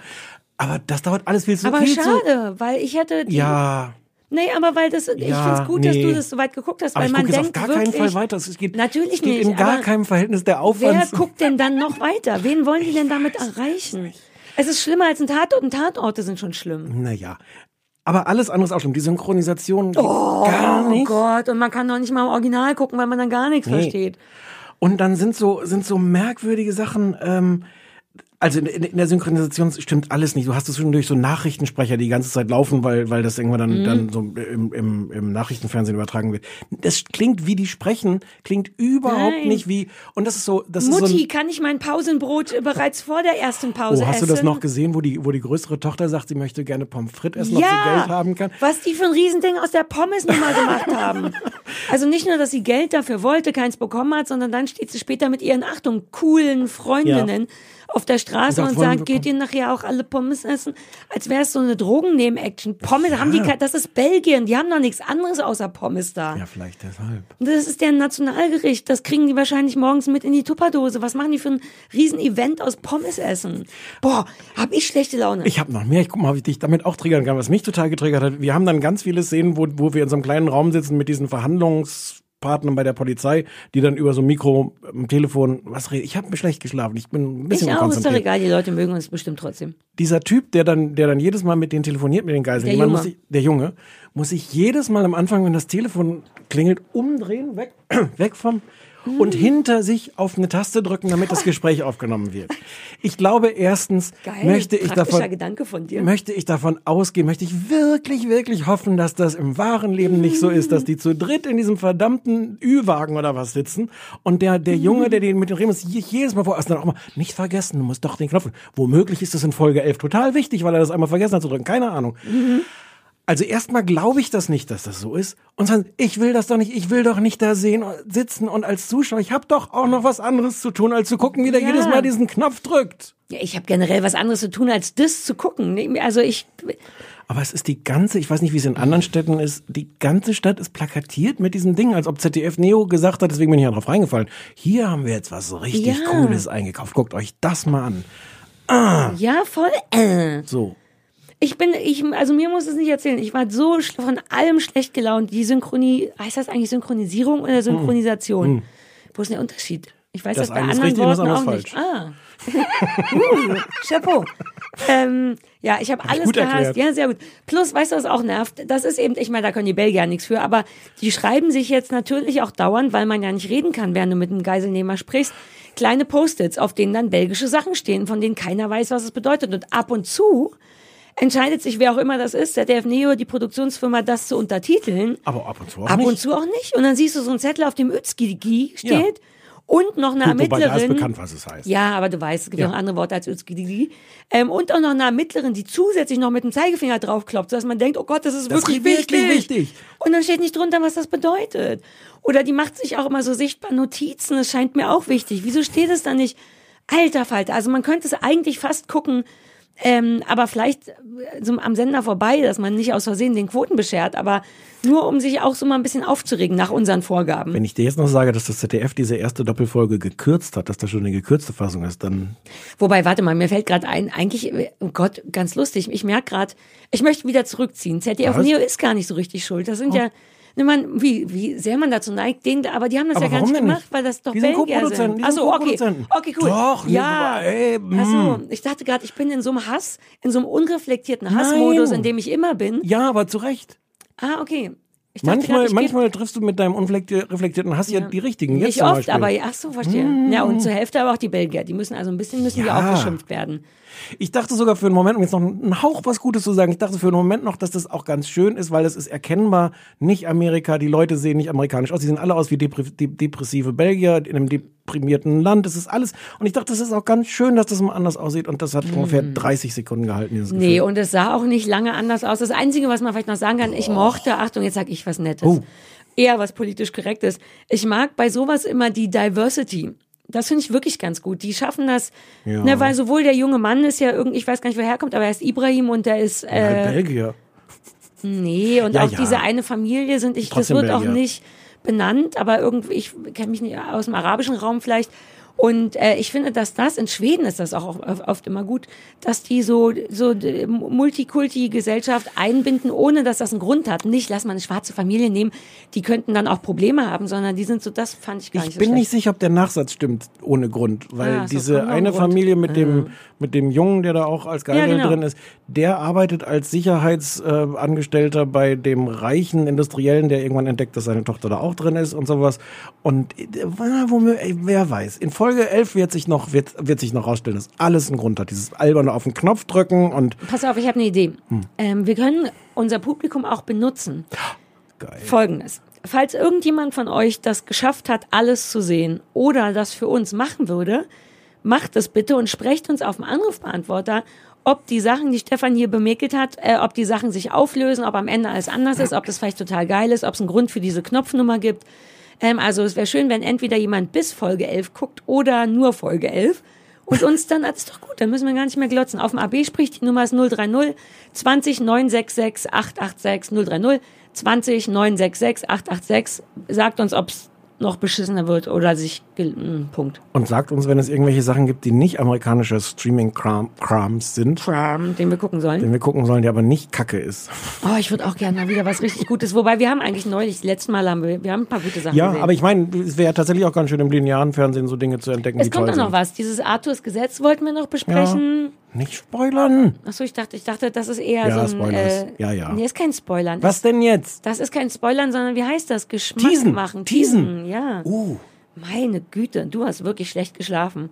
Aber das dauert alles viel zu Aber viel zu. schade, weil ich hätte die, Ja, Nee, aber weil das, ich finde es gut, dass nee. du das so weit geguckt hast, aber weil ich man denkt auf gar keinen wirklich, Fall weiter. Es geht, Natürlich steht nicht, in gar aber keinem Verhältnis der Aufwand. Wer guckt denn dann noch weiter? Wen wollen die denn damit erreichen? Es ist schlimmer als ein Tatort und Tatorte sind schon schlimm. Naja. Aber alles andere ist auch schlimm. Die Synchronisation geht gar Oh nicht. Gott, und man kann doch nicht mal im Original gucken, weil man dann gar nichts Nee. versteht. Und dann sind so, sind so merkwürdige Sachen, ähm, also in, in, in der Synchronisation stimmt alles nicht. Du hast zwischendurch so Nachrichtensprecher, die die ganze Zeit laufen, weil, weil das irgendwann Mhm. dann, dann so im, im, im Nachrichtenfernsehen übertragen wird. Das klingt wie die sprechen, klingt überhaupt Nein. nicht wie, und das ist so, das ist so Mutti, ein, kann ich mein Pausenbrot bereits vor der ersten Pause Oh, hast du essen? das noch gesehen, wo die, wo die größere Tochter sagt, sie möchte gerne Pommes frites essen, ob ja, sie Geld haben kann? was die für ein Riesending aus der Pommesnummer gemacht haben. *laughs* Also nicht nur, dass sie Geld dafür wollte, keins bekommen hat, sondern dann steht sie später mit ihren, Achtung, coolen Freundinnen auf der Straße Und und sagt, geht ihr nachher auch alle Pommes essen? Als wäre es so eine Drogennehmen-Action. Pommes haben die, das ist Belgien, die haben doch nichts anderes außer Pommes da. Ja, vielleicht deshalb. Und Das ist deren Nationalgericht. Das kriegen die wahrscheinlich morgens mit in die Tupperdose. Was machen die für ein Riesen-Event aus Pommes essen? Boah, hab ich schlechte Laune. Ich habe noch mehr. Ich guck mal, ob ich dich damit auch triggern kann, was mich total getriggert hat. Wir haben dann ganz viele Szenen, wo, wo wir in so einem kleinen Raum sitzen mit diesen Verhandlungspartnern bei der Polizei, die dann über so ein Mikro am Telefon was reden. Ich habe mir schlecht geschlafen. Ich bin ein bisschen ich auch, ist doch egal, die Leute mögen uns bestimmt trotzdem. dieser Typ, der dann, der dann jedes Mal mit denen telefoniert, mit den Geiseln, Der Junge. muss sich, der Junge, muss sich jedes Mal am Anfang, wenn das Telefon klingelt, umdrehen, weg, *clears throat* weg vom und Mhm. hinter sich auf eine Taste drücken, damit das Gespräch aufgenommen wird. Ich glaube, erstens Geil, möchte ich davon, Gedanke von dir. möchte ich davon ausgehen, möchte ich wirklich, wirklich hoffen, dass das im wahren Leben nicht so ist, dass die zu dritt in diesem verdammten Ü-Wagen oder was sitzen und der, der Junge, der den mit ist, je- jedes Mal vor, also dann auch mal, nicht vergessen, du musst doch den Knopf, womöglich ist das in Folge 11 total wichtig, weil er das einmal vergessen hat zu drücken, keine Ahnung. Also erstmal glaube ich das nicht, dass das so ist. Und dann, ich will das doch nicht, ich will doch nicht da sehen, sitzen und als Zuschauer, ich habe doch auch noch was anderes zu tun, als zu gucken, wie der Ja. jedes Mal diesen Knopf drückt. Ja, ich habe generell was anderes zu tun, als das zu gucken. Also ich, Aber es ist die ganze, ich weiß nicht, wie es in anderen Städten ist, die ganze Stadt ist plakatiert mit diesem Ding, als ob ZDF Neo gesagt hat, deswegen bin ich ja drauf reingefallen. Hier haben wir jetzt was richtig Ja. Cooles eingekauft. Guckt euch das mal an. ja, voll. Äh. So. Ich bin, ich, also mir muss es nicht erzählen. Ich war so von allem schlecht gelaunt. Die Synchronie, heißt das eigentlich Synchronisierung oder Synchronisation? Wo ist der Unterschied? Ich weiß Das das bei anderen richtig Worten auch andere nicht. Ah. *laughs* uh, Chapeau. Ähm, ja, ich habe alles gut gehasst. erklärt. Ja, sehr gut. Plus, weißt du, was auch nervt? Das ist eben, ich meine, da können die Belgier nichts für, aber die schreiben sich jetzt natürlich auch dauernd, weil man ja nicht reden kann, während du mit einem Geiselnehmer sprichst, kleine Post-its, auf denen dann belgische Sachen stehen, von denen keiner weiß, was es bedeutet. Und ab und zu entscheidet sich, wer auch immer das ist, ZDF Neo, die Produktionsfirma, das zu untertiteln. Aber ab und zu auch Ab nicht. und zu auch nicht. Und dann siehst du so einen Zettel, auf dem Özgidigi steht Ja. und noch eine Gut, wobei da ist Ermittlerin. bekannt, was es heißt. Ja, aber du weißt, es gibt Ja. noch andere Worte als Özgidigi. Ähm, und auch noch eine Ermittlerin, die zusätzlich noch mit dem Zeigefinger draufklopft, sodass man denkt, oh Gott, das ist Das ist wirklich wirklich wichtig. wichtig. Und dann steht nicht drunter, was das bedeutet. Oder die macht sich auch immer so sichtbar Notizen, das scheint mir auch wichtig. Wieso steht es da nicht? Alter Falter, also man könnte es eigentlich fast gucken, ähm, aber vielleicht äh, so am Sender vorbei, dass man nicht aus Versehen den Quoten beschert, aber nur um sich auch so mal ein bisschen aufzuregen nach unseren Vorgaben. Wenn ich dir jetzt noch sage, dass das ZDF diese erste Doppelfolge gekürzt hat, dass das schon eine gekürzte Fassung ist, dann Wobei, warte mal, mir fällt gerade ein, eigentlich, oh Gott, ganz lustig, ich merke gerade, ich möchte wieder zurückziehen. ZDF Was? Neo ist gar nicht so richtig schuld. Das sind ja, ne, man, wie, wie sehr man dazu neigt, den, aber die haben das Aber ja gar nicht gemacht, nicht? weil das doch Die sind Belgier sind. die sind Achso, okay. Okay, cool. Doch, ja. ey, mm. Achso, ich dachte gerade, ich bin in so einem Hass, in so einem unreflektierten Hassmodus, in dem ich immer bin. ja, aber zu Recht. Ah, okay. Dachte Manchmal, grad, manchmal triffst du mit deinem unreflektierten Hass ja, die richtigen. Jetzt Nicht oft, aber ach so, verstehe. Ja, und zur Hälfte aber auch die Belgier. Die müssen also ein bisschen müssen die Ja. auch geschimpft werden. Ich dachte sogar für einen Moment, um jetzt noch einen Hauch was Gutes zu sagen, ich dachte für einen Moment noch, dass das auch ganz schön ist, weil es ist erkennbar nicht Amerika, die Leute sehen nicht amerikanisch aus, die sehen alle aus wie depre- de depressive Belgier in einem deprimierten Land, das ist alles. Und ich dachte, das ist auch ganz schön, dass das mal anders aussieht und das hat ungefähr 30 Sekunden gehalten, dieses Mm. Nee, Gefühl. und es sah auch nicht lange anders aus. Das Einzige, was man vielleicht noch sagen kann, ich mochte, Achtung, jetzt sag ich was Nettes. Oh. Eher was politisch korrekt ist. Ich mag bei sowas immer die Diversity. Das finde ich wirklich ganz gut. Die schaffen das, Ja. ne, weil sowohl der junge Mann ist ja irgendwie, ich weiß gar nicht, woher er kommt, aber er ist Ibrahim und der ist, Halt äh, Belgier. nee, und Ja, auch ja. diese eine Familie sind, ich, das Trotzdem wird auch Belgier. nicht benannt, aber irgendwie, ich kenne mich nicht aus dem arabischen Raum vielleicht. Und äh, ich finde, dass das in Schweden ist das auch oft, immer gut, dass die so so d- Multikulti-Gesellschaft einbinden, ohne dass das einen Grund hat. Nicht, lass mal eine schwarze Familie nehmen, die könnten dann auch Probleme haben, sondern die sind so, das fand ich gar Ich nicht so bin schlecht. nicht sicher, ob der Nachsatz stimmt ohne Grund, weil Ah, diese eine Grund. Familie mit dem mit dem Jungen, der da auch als Geisel Ja, genau. drin ist, der arbeitet als Sicherheitsangestellter äh, bei dem reichen Industriellen, der irgendwann entdeckt, dass seine Tochter da auch drin ist und sowas. Und äh, ey, wer weiß? In Folge 11 wird sich noch wird wird sich noch rausstellen, dass alles einen Grund hat. Dieses alberne auf den Knopf drücken und Pass auf, ich habe eine Idee. Hm. Ähm, wir können unser Publikum auch benutzen. geil. Folgendes. Falls irgendjemand von euch das geschafft hat, alles zu sehen oder das für uns machen würde, macht es bitte und sprecht uns auf dem Anrufbeantworter, ob die Sachen, die Stefan hier bemäkelt hat, äh, ob die Sachen sich auflösen, ob am Ende alles anders ist, ob das vielleicht total geil ist, ob es einen Grund für diese Knopfnummer gibt. Ähm, also es wäre schön, wenn entweder jemand bis Folge 11 guckt oder nur Folge 11 und uns dann, das ist doch gut, dann müssen wir gar nicht mehr glotzen. Auf dem AB spricht die Nummer ist 030 20 966 886 030 20 966 886. Sagt uns, ob es noch beschissener wird oder sich, mm, Punkt. Und sagt uns, wenn es irgendwelche Sachen gibt, die nicht amerikanische Streaming-Krams sind, Tram, den wir gucken sollen. den wir gucken sollen, der aber nicht Kacke ist. *laughs* Oh, ich würde auch gerne mal wieder was richtig Gutes. Wobei wir haben eigentlich neulich, die letzten Mal haben wir, wir haben ein paar gute Sachen Ja, gesehen. aber ich meine, es wäre ja tatsächlich auch ganz schön im linearen Fernsehen so Dinge zu entdecken, es kommt auch noch was. Dieses Arthurs Gesetz wollten wir noch besprechen. Nicht spoilern. Achso, ich dachte, ich dachte, das ist eher Ja, so ein. Spoilers. Äh, Ja, ja. Nee, ist kein Spoilern. Was denn jetzt? Das ist kein Spoilern, sondern wie heißt das? Geschmack Teasen. machen. Teasen. ja. Uh. Meine Güte, du hast wirklich schlecht geschlafen.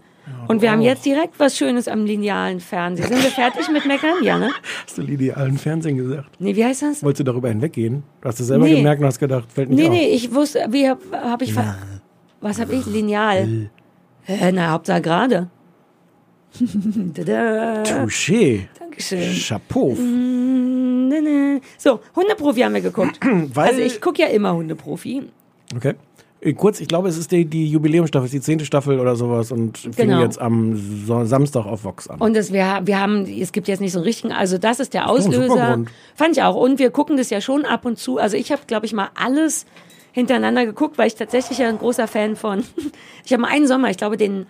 Und wir haben jetzt direkt was Schönes am linealen Fernsehen. Sind wir fertig mit Meckern? Ja, ne? *laughs* Hast du linealen Fernsehen gesagt? Nee, wie heißt das? Wolltest du darüber hinweggehen? Du hast es selber Nee. gemerkt und hast gedacht, fällt nicht Nee, auf. nee, ich wusste, wie habe hab ich. Was habe ich? Lineal. Äh, na, Hauptsache gerade. *laughs* Touché. Dankeschön. Chapeau. Mm. So, Hundeprofi haben wir geguckt. *clears throat* Weil- also ich gucke ja immer Hundeprofi. Okay. Äh, Kurz, ich glaube, es ist die, die Jubiläumsstaffel, die zehnte Staffel oder sowas und fing Genau. jetzt am so Samstag auf Vox an. Und das, wir, wir haben, es gibt jetzt nicht so einen richtigen, also das ist der Auslöser. Grund. Fand ich auch. Und wir gucken das ja schon ab und zu. Also ich habe, glaube ich, mal alles hintereinander geguckt, weil ich tatsächlich ja ein großer Fan von. *laughs* Ich habe mal einen Sommer, ich glaube den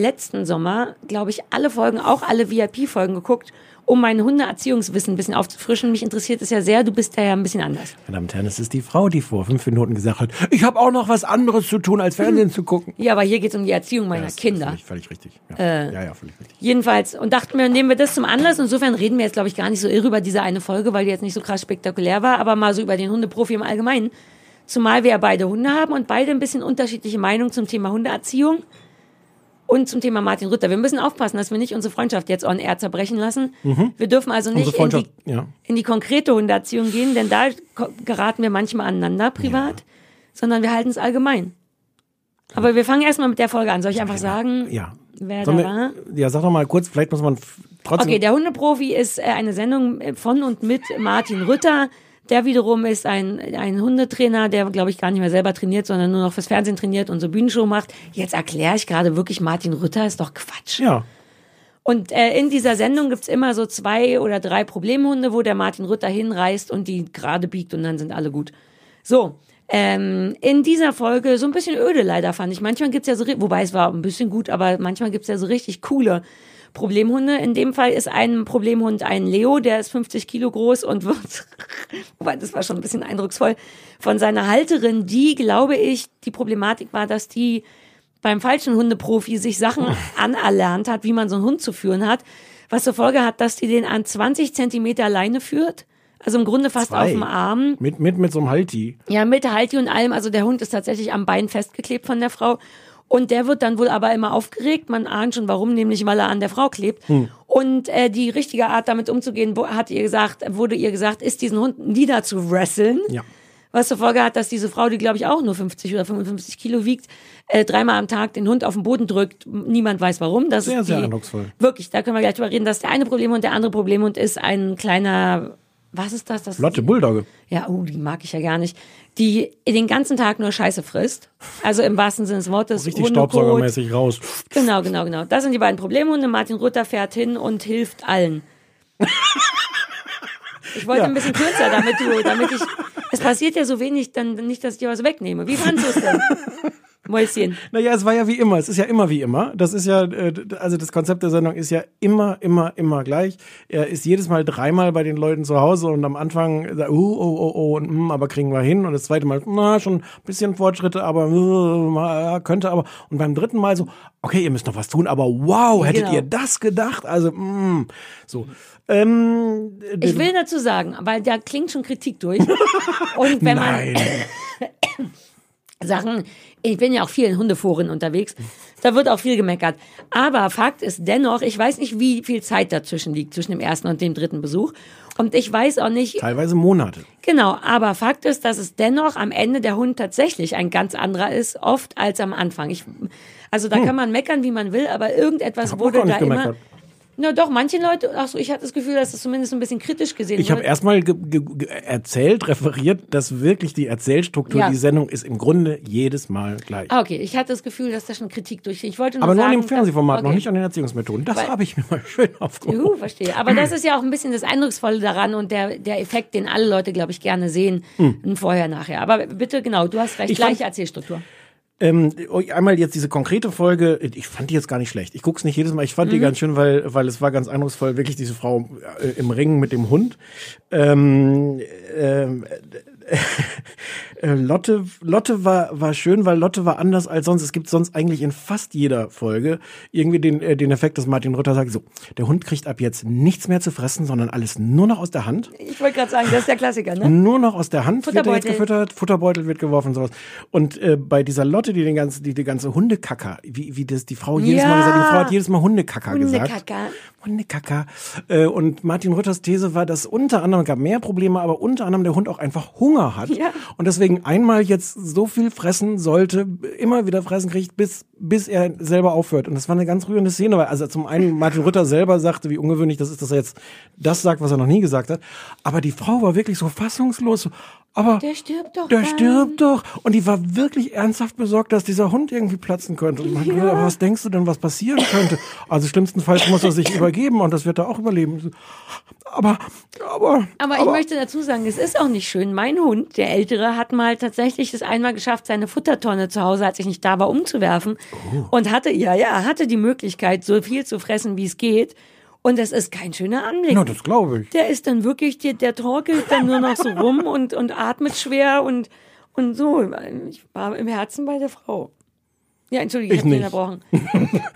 letzten Sommer, glaube ich, alle Folgen, auch alle VIP-Folgen geguckt, um mein Hundeerziehungswissen ein bisschen aufzufrischen. Mich interessiert es ja sehr, du bist da ja ein bisschen anders. Meine Damen und Herren, es ist die Frau, die vor fünf Minuten gesagt hat, ich habe auch noch was anderes zu tun, als Fernsehen zu gucken. Ja, aber hier geht es um die Erziehung meiner Das ist Kinder. Völlig, völlig richtig. Ja. Äh, ja, ja, völlig richtig. Jedenfalls, und dachten wir, nehmen wir das zum Anlass. Insofern reden wir jetzt, glaube ich, gar nicht so irre über diese eine Folge, weil die jetzt nicht so krass spektakulär war, aber mal so über den Hundeprofi im Allgemeinen. Zumal wir ja beide Hunde haben und beide ein bisschen unterschiedliche Meinungen zum Thema Hundeerziehung und zum Thema Martin Rütter. Wir müssen aufpassen, dass wir nicht unsere Freundschaft jetzt on air zerbrechen lassen. Wir dürfen also nicht in die, ja. in die konkrete Hundeerziehung gehen, denn da geraten wir manchmal aneinander privat, sondern wir halten es allgemein. Aber wir fangen erstmal mit der Folge an. Soll ich einfach sagen, Ja. wer Sollen da wir- war? Ja, sag doch mal kurz, vielleicht muss man trotzdem. Okay, der Hundeprofi ist äh, eine Sendung äh, von und mit Martin Rütter. Der wiederum ist ein, ein Hundetrainer, der, glaube ich, gar nicht mehr selber trainiert, sondern nur noch fürs Fernsehen trainiert und so Bühnenshow macht. Jetzt erkläre ich gerade wirklich Martin Rütter, ist doch Quatsch. ja. Und äh, in dieser Sendung gibt's immer so zwei oder drei Problemhunde, wo der Martin Rütter hinreist und die gerade biegt und dann sind alle gut. So, ähm, in dieser Folge so ein bisschen öde leider fand ich. Manchmal gibt's ja so, wobei es war ein bisschen gut, aber manchmal gibt's ja so richtig coole Problemhunde. In dem Fall ist ein Problemhund ein Leo, der ist 50 Kilo groß und wird, *laughs* wobei das war schon ein bisschen eindrucksvoll, von seiner Halterin, die, glaube ich, die Problematik war, dass die beim falschen Hundeprofi sich Sachen *laughs* anerlernt hat, wie man so einen Hund zu führen hat, was zur Folge hat, dass die den an 20 Zentimeter Leine führt. Also im Grunde fast Zwei. auf dem Arm. Mit, mit, mit so einem Halti. Ja, mit Halti und allem. Also der Hund ist tatsächlich am Bein festgeklebt von der Frau. Und der wird dann wohl aber immer aufgeregt. Man ahnt schon warum, nämlich weil er an der Frau klebt. Und äh, die richtige Art, damit umzugehen, hat ihr gesagt, wurde ihr gesagt, ist diesen Hund nieder zu wresteln. Ja. Was zur Folge hat, dass diese Frau, die glaube ich auch nur 50 oder 55 Kilo wiegt, äh, dreimal am Tag den Hund auf den Boden drückt. Niemand weiß warum. Das Sehr, ist sehr die, eindrucksvoll. Wirklich, da können wir gleich drüber reden. Das ist der eine Problemhund. Der andere Problemhund ist ein kleiner, was ist das? das Lotte Bulldogge. ja, oh, die mag ich ja gar nicht. Die den ganzen Tag nur Scheiße frisst. Also im wahrsten Sinne des Wortes. Richtig Hundekot. staubsaugermäßig raus. Genau, genau, genau. Das sind die beiden Problemhunde. Martin Rutter fährt hin und hilft allen. Ich wollte Ja. ein bisschen kürzer, damit du, damit ich, es passiert ja so wenig, dann nicht, dass ich dir was wegnehme. Wie fandest du es denn? *laughs* Mäuschen. *laughs* Naja, es war ja wie immer. Es ist ja immer wie immer. Das ist ja, äh, also das Konzept der Sendung ist ja immer, immer, immer gleich. Er ist jedes Mal dreimal bei den Leuten zu Hause und am Anfang, sagt, oh, oh, oh, oh, und, mm, aber kriegen wir hin. Und das zweite Mal, na, schon ein bisschen Fortschritte, aber mal, könnte aber. Und beim dritten Mal so, okay, ihr müsst noch was tun, aber wow, hättet Genau. ihr das gedacht? Also, mm, so. Ähm, Ich will dazu sagen, weil da klingt schon Kritik durch. *laughs* Und wenn man Nein. *laughs* Sachen, ich bin ja auch viel in Hundeforen unterwegs, da wird auch viel gemeckert. Aber Fakt ist dennoch, ich weiß nicht, wie viel Zeit dazwischen liegt, zwischen dem ersten und dem dritten Besuch. Und ich weiß auch nicht, Teilweise Monate. genau, aber Fakt ist, dass es dennoch am Ende der Hund tatsächlich ein ganz anderer ist, oft als am Anfang. Ich, also da kann man meckern, wie man will, aber irgendetwas Hm. wurde da immer. Na doch, manche Leute, ach so, ich hatte das Gefühl, dass es zumindest ein bisschen kritisch gesehen Ich habe wird. erstmal ge ge ge erzählt, referiert, dass wirklich die Erzählstruktur, Ja. die Sendung ist im Grunde jedes Mal gleich. Ah, okay, ich hatte das Gefühl, dass da schon Kritik durch. Ich wollte nur Aber nur sagen, an dem Fernsehformat, dass, noch okay. nicht an den Erziehungsmethoden. Das habe ich mir mal *laughs* schön aufgehoben. Juhu, verstehe. Aber das ist ja auch ein bisschen das Eindrucksvolle daran und der, der Effekt, den alle Leute, glaube ich, gerne sehen. Ein Vorher, nachher. Aber bitte, genau, du hast recht. Hm. Ich Gleiche Erzählstruktur. Ähm, einmal jetzt diese konkrete Folge, ich fand die jetzt gar nicht schlecht. Ich guck's nicht jedes Mal, ich fand Mhm. die ganz schön, weil, weil es war ganz eindrucksvoll, wirklich diese Frau äh, im Ring mit dem Hund. Ähm, ähm, *laughs* Äh, Lotte, Lotte war, war schön, weil Lotte war anders als sonst. Es gibt sonst eigentlich in fast jeder Folge irgendwie den, äh, den Effekt, dass Martin Rütter sagt, so, der Hund kriegt ab jetzt nichts mehr zu fressen, sondern alles nur noch aus der Hand. Ich wollte gerade sagen, das ist der Klassiker, ne? Nur noch aus der Hand wird er jetzt gefüttert, Futterbeutel wird geworfen und sowas. Und äh, bei dieser Lotte, die den ganzen, die, die ganze Hundekacker, wie, wie das die Frau jedes Mal Ja. gesagt, die Frau hat jedes Mal Hundekacker gesagt. Hundekacker. Hundekacker. Äh, und Martin Rütters These war, dass unter anderem, es gab mehr Probleme, aber unter anderem der Hund auch einfach Hunger hat. Ja. Und deswegen einmal jetzt so viel fressen sollte, immer wieder fressen kriegt, bis, bis er selber aufhört. Und das war eine ganz rührende Szene, weil also zum einen Martin Rütter selber sagte, wie ungewöhnlich das ist, dass er jetzt das sagt, was er noch nie gesagt hat. Aber die Frau war wirklich so fassungslos. so, Aber Der stirbt doch. der dann. stirbt doch. Und die war wirklich ernsthaft besorgt, dass dieser Hund irgendwie platzen könnte. Und man, aber was denkst du denn, was passieren könnte? Also schlimmstenfalls muss er sich *laughs* übergeben und das wird er auch überleben. Aber, aber, Aber, ich möchte dazu sagen, es ist auch nicht schön. Mein Hund, der Ältere, hat mal tatsächlich es einmal geschafft, seine Futtertonne zu Hause, als ich nicht da war, umzuwerfen. Oh. Und hatte, ja, ja, hatte die Möglichkeit, so viel zu fressen, wie es geht. Und es ist kein schöner Anblick. na, das glaube ich. Der ist dann wirklich, der, der torkelt dann nur noch so rum *laughs* und, und atmet schwer und, und so. Ich war im Herzen bei der Frau. Ja, entschuldige, ich, Ich habe unterbrochen.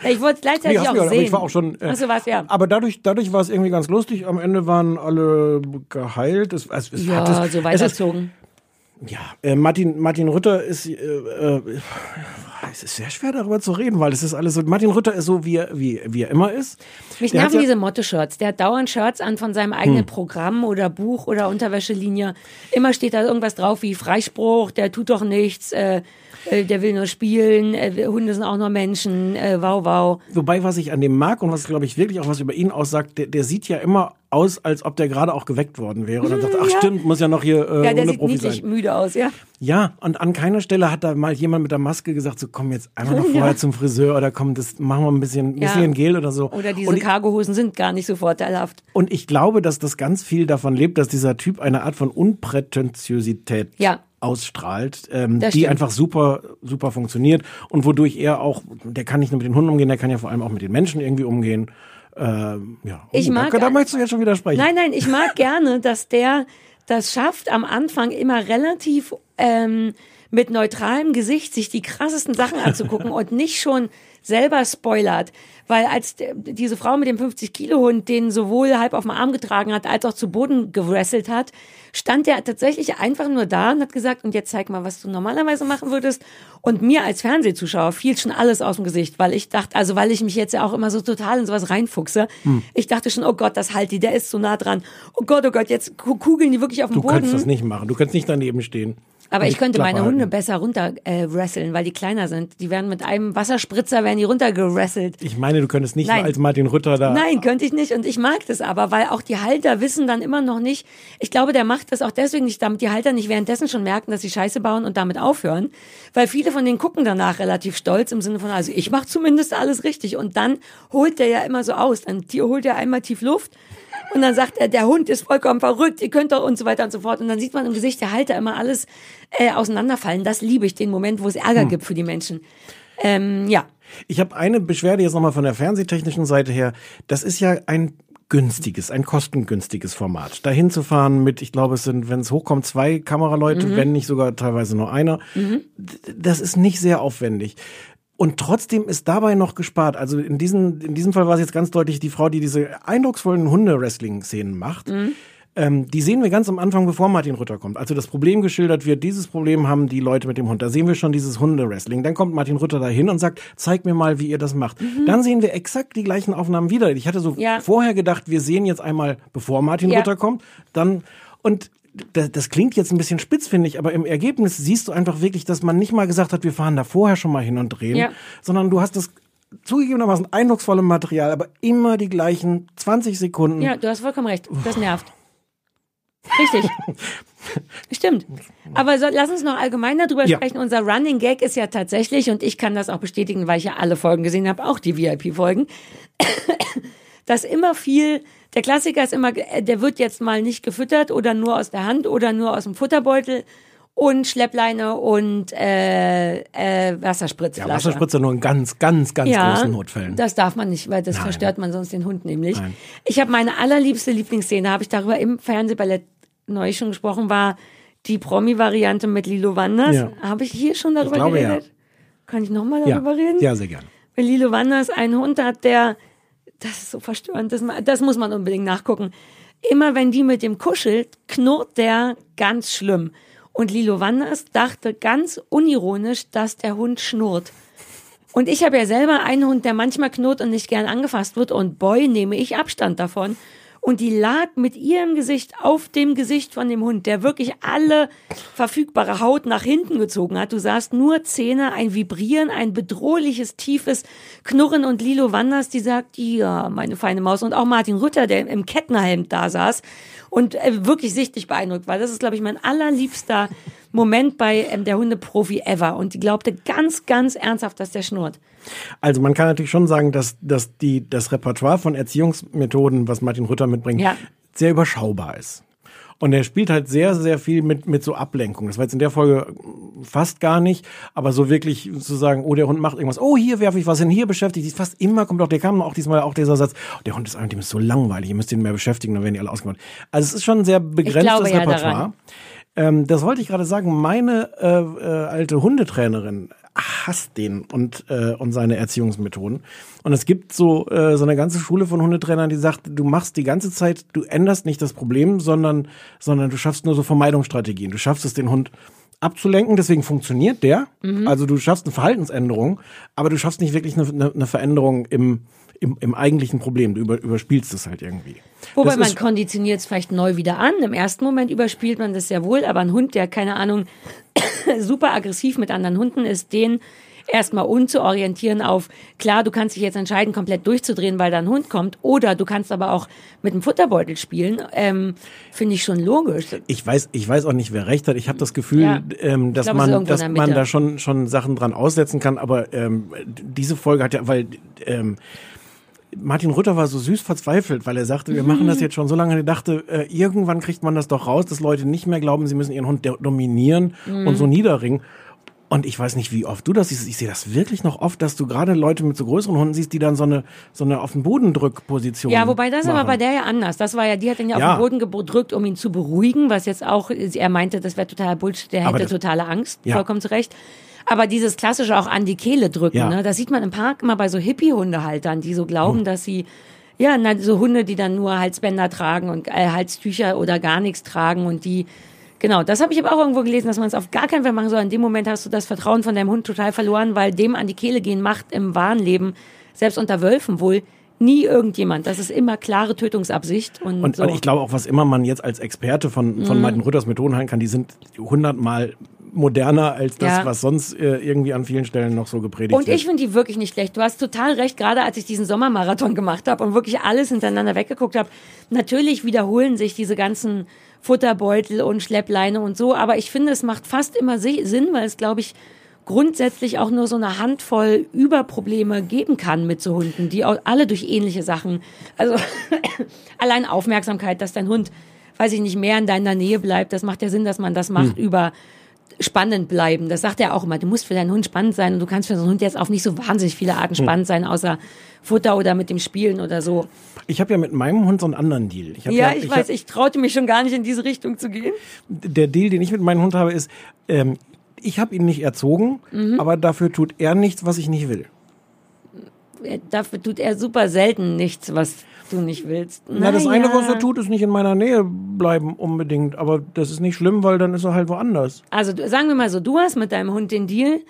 Ich wollte es *laughs* gleichzeitig hast auch aber sehen. ich war auch schon. Äh, Ach so, was, ja. Aber dadurch, dadurch war es irgendwie ganz lustig. Am Ende waren alle geheilt. Es, es, es Ja, hat es, so weiterzogen. Ja, äh, Martin, Martin Rütter ist, äh, äh, es ist sehr schwer darüber zu reden, weil es ist alles so, Martin Rütter ist so, wie er, wie, wie er immer ist. Mich Der nerven ja- diese Motto-Shirts. Der hat dauernd Shirts an von seinem Hm. eigenen Programm oder Buch oder Unterwäschelinie. Immer steht da irgendwas drauf wie Freispruch, der tut doch nichts, äh, äh, der will nur spielen, äh, Hunde sind auch nur Menschen, äh, wow, wow. Wobei, was ich an dem mag und was, glaube ich, wirklich auch was über ihn aussagt, der, der sieht ja immer aus, als ob der gerade auch geweckt worden wäre. Und dann sagt, ach ja. stimmt, muss ja noch hier äh, Ja, der sieht Hundeprofi niedlich sein. müde aus, ja. Ja, und an keiner Stelle hat da mal jemand mit der Maske gesagt, so komm jetzt einmal noch *laughs* vorher zum Friseur oder komm, das machen wir ein bisschen, ein Ja. bisschen Gel oder so. Oder diese ich, Cargohosen sind gar nicht so vorteilhaft. und ich glaube, dass das ganz viel davon lebt, dass dieser Typ eine Art von Unprätentiosität Ja. ausstrahlt, ähm, die einfach super, super funktioniert und wodurch er auch, der kann nicht nur mit den Hunden umgehen, der kann ja vor allem auch mit den Menschen irgendwie umgehen. Ähm, ja, Ich Oh, mag- da, da möchtest du jetzt schon widersprechen. Nein, nein, ich mag gerne, dass der das schafft, am Anfang immer relativ ähm, mit neutralem Gesicht sich die krassesten Sachen anzugucken und nicht schon selber spoilert. Weil als diese Frau mit dem 50-Kilo-Hund den sowohl halb auf dem Arm getragen hat, als auch zu Boden gewrestelt hat, stand der tatsächlich einfach nur da und hat gesagt, und jetzt zeig mal, was du normalerweise machen würdest. Und mir als Fernsehzuschauer fiel schon alles aus dem Gesicht, weil ich dachte, also weil ich mich jetzt ja auch immer so total in sowas reinfuchse. Hm. Ich dachte schon, oh Gott, das halt die, der ist so nah dran. Oh Gott, oh Gott, jetzt ku- kugeln die wirklich auf dem Du Boden. könntest das nicht machen. Du könntest nicht daneben stehen. Aber ich könnte meine Hunde besser runter äh, wresteln, weil die kleiner sind. Die werden mit einem Wasserspritzer werden die runtergerasselt. Ich meine, du könntest nicht Nein. als Martin Rütter da. Nein, könnte ich nicht. Und ich mag das aber, weil auch die Halter wissen dann immer noch nicht. Ich glaube, der macht das auch deswegen nicht, damit die Halter nicht währenddessen schon merken, dass sie Scheiße bauen und damit aufhören. Weil viele von denen gucken danach relativ stolz im Sinne von, also ich mache zumindest alles richtig. Und dann holt der ja immer so aus. Dann holt er einmal tief Luft. Und dann sagt er, der Hund ist vollkommen verrückt, ihr könnt doch und so weiter und so fort. Und dann sieht man im Gesicht der Halter immer alles äh, auseinanderfallen. Das liebe ich, den Moment, wo es Ärger gibt für die Menschen. Ähm, ja. Ich habe eine Beschwerde jetzt nochmal von der fernsehtechnischen Seite her. Das ist ja ein günstiges, ein kostengünstiges Format. Dahin zu fahren mit, ich glaube, es sind, wenn es hochkommt, zwei Kameraleute, wenn nicht sogar teilweise nur einer. D- Das ist nicht sehr aufwendig. Und trotzdem ist dabei noch gespart. Also in diesem, in diesem Fall war es jetzt ganz deutlich die Frau, die diese eindrucksvollen Hunde-Wrestling-Szenen macht. Ähm, die sehen wir ganz am Anfang, bevor Martin Rütter kommt. Also das Problem geschildert wird, dieses Problem haben die Leute mit dem Hund. Da sehen wir schon dieses Hunde-Wrestling. Dann kommt Martin Rütter dahin und sagt, zeig mir mal, wie ihr das macht. Dann sehen wir exakt die gleichen Aufnahmen wieder. Ich hatte so Ja. vorher gedacht, wir sehen jetzt einmal, bevor Martin Ja. Rütter kommt, dann und das, das klingt jetzt ein bisschen spitz, finde ich, aber im Ergebnis siehst du einfach wirklich, dass man nicht mal gesagt hat, wir fahren da vorher schon mal hin und drehen, Ja. sondern du hast das zugegebenermaßen eindrucksvolle Material, aber immer die gleichen 20 Sekunden. Ja, du hast vollkommen recht. Das nervt. Richtig. *laughs* Stimmt. Aber so, lass uns noch allgemein darüber Ja. sprechen. Unser Running Gag ist ja tatsächlich, und ich kann das auch bestätigen, weil ich ja alle Folgen gesehen habe, auch die VIP-Folgen, *coughs* dass immer viel, der Klassiker ist immer, äh, der wird jetzt mal nicht gefüttert oder nur aus der Hand oder nur aus dem Futterbeutel und Schleppleine und äh, äh, Wasserspritzflasche. Ja, Wasserspritzer nur in ganz, ganz, ganz ja, großen Notfällen. Das darf man nicht, weil das Nein. verstört man sonst den Hund nämlich. Nein. Ich habe meine allerliebste Lieblingsszene, habe ich darüber im Fernsehballett neu schon gesprochen, war die Promi-Variante mit Lilo Wanders. Ja. Habe ich hier schon darüber glaube, ja. geredet? Kann ich nochmal Ja, darüber reden? ja, sehr gern. Weil Lilo Wanders einen Hund hat, der, das ist so verstörend, das, das muss man unbedingt nachgucken. Immer wenn die mit dem kuschelt, knurrt der ganz schlimm. Und Lilo Wanders dachte ganz unironisch, dass der Hund schnurrt. Und ich habe ja selber einen Hund, der manchmal knurrt und nicht gern angefasst wird. Und boy, nehme ich Abstand davon. Und die lag mit ihrem Gesicht auf dem Gesicht von dem Hund, der wirklich alle verfügbare Haut nach hinten gezogen hat. Du sahst nur Zähne, ein Vibrieren, ein bedrohliches, tiefes Knurren und Lilo Wanders, die sagt, ja, meine feine Maus. Und auch Martin Rütter, der im Kettenhelm da saß und äh, wirklich sichtlich beeindruckt war. Das ist, glaube ich, mein allerliebster Moment bei ähm, der Hundeprofi ever. Und die glaubte ganz, ganz ernsthaft, dass der schnurrt. Also man kann natürlich schon sagen, dass, dass die, das Repertoire von Erziehungsmethoden, was Martin Rütter mitbringt, Ja. sehr überschaubar ist. Und er spielt halt sehr, sehr viel mit, mit so Ablenkung. Das war jetzt in der Folge fast gar nicht, aber so wirklich zu sagen, oh, der Hund macht irgendwas, oh, hier werfe ich was hin, hier beschäftigt sich fast immer, kommt auch, der kam auch diesmal auch dieser Satz, oh, der Hund ist eigentlich so langweilig, ihr müsst ihn mehr beschäftigen, dann werden die alle ausgemacht. Also es ist schon ein sehr begrenztes glaube ja Repertoire. daran. Ähm, das wollte ich gerade sagen. Meine äh, äh, alte Hundetrainerin hasst den und, äh, und seine Erziehungsmethoden. Und es gibt so, äh, so eine ganze Schule von Hundetrainern, die sagt, du machst die ganze Zeit, du änderst nicht das Problem, sondern, sondern du schaffst nur so Vermeidungsstrategien. Du schaffst es, den Hund abzulenken, deswegen funktioniert der. Mhm. Also du schaffst eine Verhaltensänderung, aber du schaffst nicht wirklich eine, eine, eine Veränderung im, im, im eigentlichen Problem. Du über, überspielst es halt irgendwie. Wobei Das man konditioniert es vielleicht neu wieder an. Im ersten Moment überspielt man das sehr wohl, aber ein Hund, der, keine Ahnung, *coughs* super aggressiv mit anderen Hunden ist, den erstmal umzuorientieren auf, klar, du kannst dich jetzt entscheiden, komplett durchzudrehen, weil da ein Hund kommt, oder du kannst aber auch mit dem Futterbeutel spielen, ähm, finde ich schon logisch. Ich weiß, ich weiß auch nicht, wer recht hat. Ich habe das Gefühl, Ja. ähm, dass ist man, dass man da schon schon Sachen dran aussetzen kann. Aber ähm, diese Folge hat ja, weil ähm, Martin Rütter war so süß verzweifelt, weil er sagte, wir machen das jetzt schon so lange. Er dachte, äh, irgendwann kriegt man das doch raus, dass Leute nicht mehr glauben, sie müssen ihren Hund do- dominieren Mhm. und so niederringen. Und ich weiß nicht, wie oft du das siehst. Ich sehe das wirklich noch oft, dass du gerade Leute mit so größeren Hunden siehst, die dann so eine so eine auf den Boden Drückposition Ja, wobei das machen. aber bei der ja anders. Das war ja, die hat ihn ja auf Ja. den Boden gedrückt, um ihn zu beruhigen, was jetzt auch, er meinte, das wäre total Bullshit, der Aber hätte totale Angst, Ja. vollkommen zu Recht. Aber dieses klassische auch an die Kehle drücken, Ja. ne? das sieht man im Park immer bei so Hippie-Hundehaltern, die so glauben, dass sie, ja, na, so Hunde, die dann nur Halsbänder tragen und äh, Halstücher oder gar nichts tragen und die, genau, das habe ich aber auch irgendwo gelesen, dass man es auf gar keinen Fall machen soll. In dem Moment hast du das Vertrauen von deinem Hund total verloren, weil dem an die Kehle gehen macht im wahren Leben, selbst unter Wölfen wohl, nie irgendjemand. Das ist immer klare Tötungsabsicht und, Und, so. und ich glaube auch, was immer man jetzt als Experte von, von Mhm. Martin Rütters Methoden halten kann, die sind hundertmal moderner als das, Ja. was sonst äh, irgendwie an vielen Stellen noch so gepredigt Und wird. ich finde die wirklich nicht schlecht. Du hast total recht, gerade als ich diesen Sommermarathon gemacht habe und wirklich alles hintereinander weggeguckt habe. Natürlich wiederholen sich diese ganzen Futterbeutel und Schleppleine und so, aber ich finde, es macht fast immer si- Sinn, weil es, glaube ich, grundsätzlich auch nur so eine Handvoll Überprobleme geben kann mit so Hunden, die auch alle durch ähnliche Sachen, also *coughs* allein Aufmerksamkeit, dass dein Hund, weiß ich nicht, mehr in deiner Nähe bleibt, das macht ja Sinn, dass man das macht Hm. über spannend bleiben. Das sagt er auch immer. Du musst für deinen Hund spannend sein und du kannst für so einen Hund jetzt auf nicht so wahnsinnig viele Arten Hm. spannend sein, außer Futter oder mit dem Spielen oder so. Ich habe ja mit meinem Hund so einen anderen Deal. Ich hab Ja, ich, weiß, hab- ich traute mich schon gar nicht in diese Richtung zu gehen. der Deal, den ich mit meinem Hund habe, ist, ähm, ich habe ihn nicht erzogen, Mhm. aber dafür tut er nichts, was ich nicht will. Dafür tut er super selten nichts, was du nicht willst. Na, das Naja. eine, was er tut, ist nicht in meiner Nähe bleiben unbedingt, aber das ist nicht schlimm, weil dann ist er halt woanders. Also sagen wir mal so, du hast mit deinem Hund den Deal,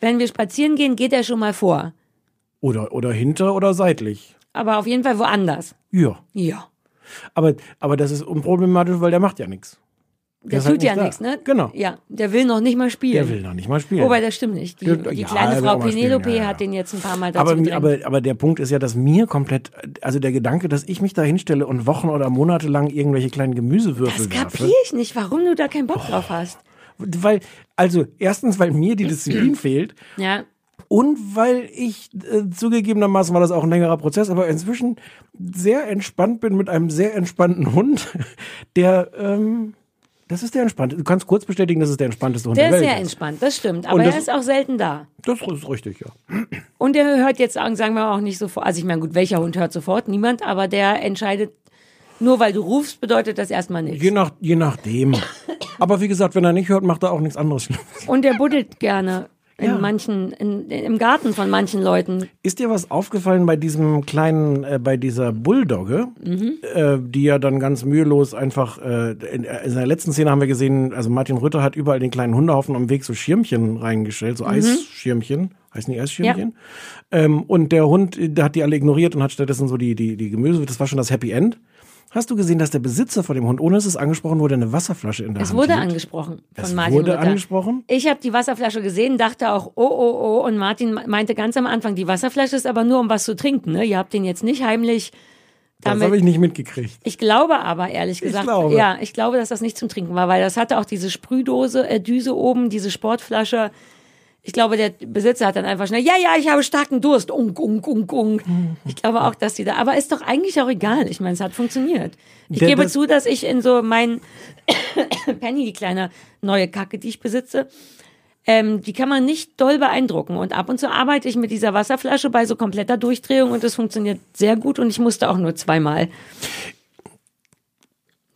wenn wir spazieren gehen, geht er schon mal vor. Oder, oder hinter oder seitlich. Aber auf jeden Fall woanders. Ja. Ja. Aber, aber das ist unproblematisch, weil der macht ja nichts. Der ist tut halt ja nichts, ne? Genau. Ja, der will noch nicht mal spielen. Der will noch nicht mal spielen. Wobei, das stimmt nicht. Die, die ja, kleine Frau Penelope ja, ja. hat den jetzt ein paar Mal dazu aber, gedrängt. aber, aber der Punkt ist ja, dass mir komplett, also der Gedanke, dass ich mich da hinstelle und Wochen oder Monate lang irgendwelche kleinen Gemüsewürfel das werfe. kapier ich nicht, warum du da keinen Bock drauf hast. Weil, also erstens, weil mir die Disziplin *clears throat* fehlt Ja. und weil ich äh, zugegebenermaßen war das auch ein längerer Prozess, aber inzwischen sehr entspannt bin mit einem sehr entspannten *laughs* Hund, der, ähm, das ist der entspannte. Du kannst kurz bestätigen, das ist der entspannteste Hund Der der, ist Welt. sehr entspannt, das stimmt. Aber das- er ist auch selten da. Das ist richtig, ja. Und der hört jetzt, sagen wir auch nicht sofort, also ich meine, gut, welcher Hund hört sofort? Niemand, aber der entscheidet, nur weil du rufst, bedeutet das erstmal nichts. Je, nach, je nachdem. Aber wie gesagt, wenn er nicht hört, macht er auch nichts anderes. Und der buddelt gerne in Ja. manchen, in, im Garten von manchen Leuten. Ist dir was aufgefallen bei diesem kleinen, äh, bei dieser Bulldogge, Mhm. äh, die ja dann ganz mühelos einfach, äh, in, in der letzten Szene haben wir gesehen, also Martin Rütter hat überall den kleinen Hundehaufen am Weg so Schirmchen reingestellt, so Eisschirmchen, heißen die Eisschirmchen? Ähm, und der Hund, der hat die alle ignoriert und hat stattdessen so die, die, die Gemüse, das war schon das Happy End. Hast du gesehen, dass der Besitzer von dem Hund, ohne dass es angesprochen wurde, eine Wasserflasche in der Es Hand wurde hielt? angesprochen von Es Martin wurde Rütter. angesprochen? Ich habe die Wasserflasche gesehen, dachte auch, oh, oh, oh. Und Martin meinte ganz am Anfang, die Wasserflasche ist aber nur, um was zu trinken. Ne? Ihr habt den jetzt nicht heimlich Das damit habe ich nicht mitgekriegt. Ich glaube aber, ehrlich gesagt, glaube. ja, ich glaube, dass das nicht zum Trinken war, weil das hatte auch diese Sprühdose, äh, Düse oben, diese Sportflasche. Ich glaube, der Besitzer hat dann einfach schnell, ja, ja, ich habe starken Durst. Unk, unk, unk, unk. Ich glaube auch, dass die da, aber ist doch eigentlich auch egal. Ich meine, es hat funktioniert. Ich Der- gebe das- zu, dass ich in so mein *coughs* Penny, die kleine neue Kacke, die ich besitze, ähm, die kann man nicht doll beeindrucken. Und ab und zu arbeite ich mit dieser Wasserflasche bei so kompletter Durchdrehung und das funktioniert sehr gut und ich musste auch nur zweimal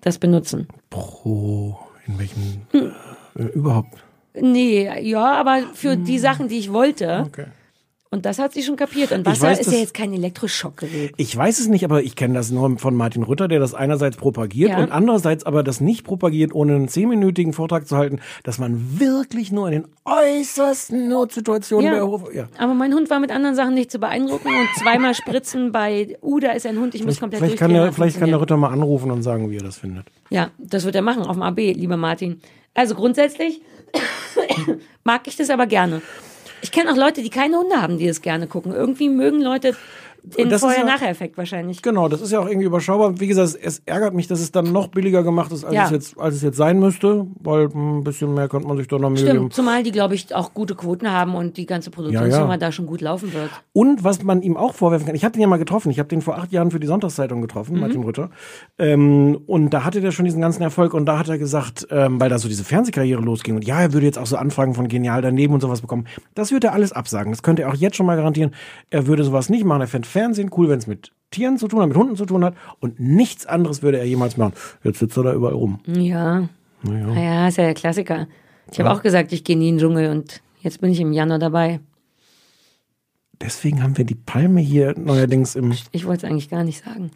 das benutzen. Pro, in welchem, Hm. äh, überhaupt. Nee, ja, aber für die Sachen, die ich wollte. Hm. Okay. Und das hat sie schon kapiert. Und Wasser weiß, ist ja jetzt kein Elektroschockgerät. Ich weiß es nicht, aber ich kenne das nur von Martin Rütter, der das einerseits propagiert Ja. und andererseits aber das nicht propagiert, ohne einen zehnminütigen Vortrag zu halten, dass man wirklich nur in den äußersten Notsituationen Ja. Hof, ja. Aber mein Hund war mit anderen Sachen nicht zu beeindrucken und zweimal spritzen bei, uh, da ist ein Hund, ich muss komplett Vielleicht kann, der, vielleicht kann der. Ritter mal anrufen und sagen, wie er das findet. Ja, das wird er machen auf dem AB, lieber Martin. Also grundsätzlich mag ich das aber gerne. Ich kenne auch Leute, die keine Hunde haben, die das gerne gucken. Irgendwie mögen Leute den das ist ja- Vorher-Nachher-Effekt wahrscheinlich. Genau, das ist ja auch irgendwie überschaubar. Wie gesagt, es ärgert mich, dass es dann noch billiger gemacht ist, als, Ja. es, jetzt, als es jetzt sein müsste, weil ein bisschen mehr könnte man sich doch noch Mühe geben. Stimmt, zumal die, glaube ich, auch gute Quoten haben und die ganze Produktionsfirma Ja, da schon gut laufen wird. Und was man ihm auch vorwerfen kann, ich habe den ja mal getroffen, ich habe den vor acht Jahren für die Sonntagszeitung Mhm. getroffen, Martin Rütter. Ähm, und da hatte der schon diesen ganzen Erfolg und da hat er gesagt, ähm, weil da so diese Fernsehkarriere losging und ja, er würde jetzt auch so Anfragen von Genial daneben und sowas bekommen. Das würde er alles absagen. Das könnte er auch jetzt schon mal garantieren. Er würde sowas nicht machen. Er fände Fernsehen cool, wenn es mit Tieren zu tun hat, mit Hunden zu tun hat und nichts anderes würde er jemals machen. Jetzt sitzt er da überall rum. Ja. Naja. Naja, ist ja der Klassiker. Ich habe auch gesagt, ich gehe nie in den Dschungel und jetzt bin ich im Januar dabei. Deswegen haben wir die Palme hier neuerdings im. Ich wollte es eigentlich gar nicht sagen.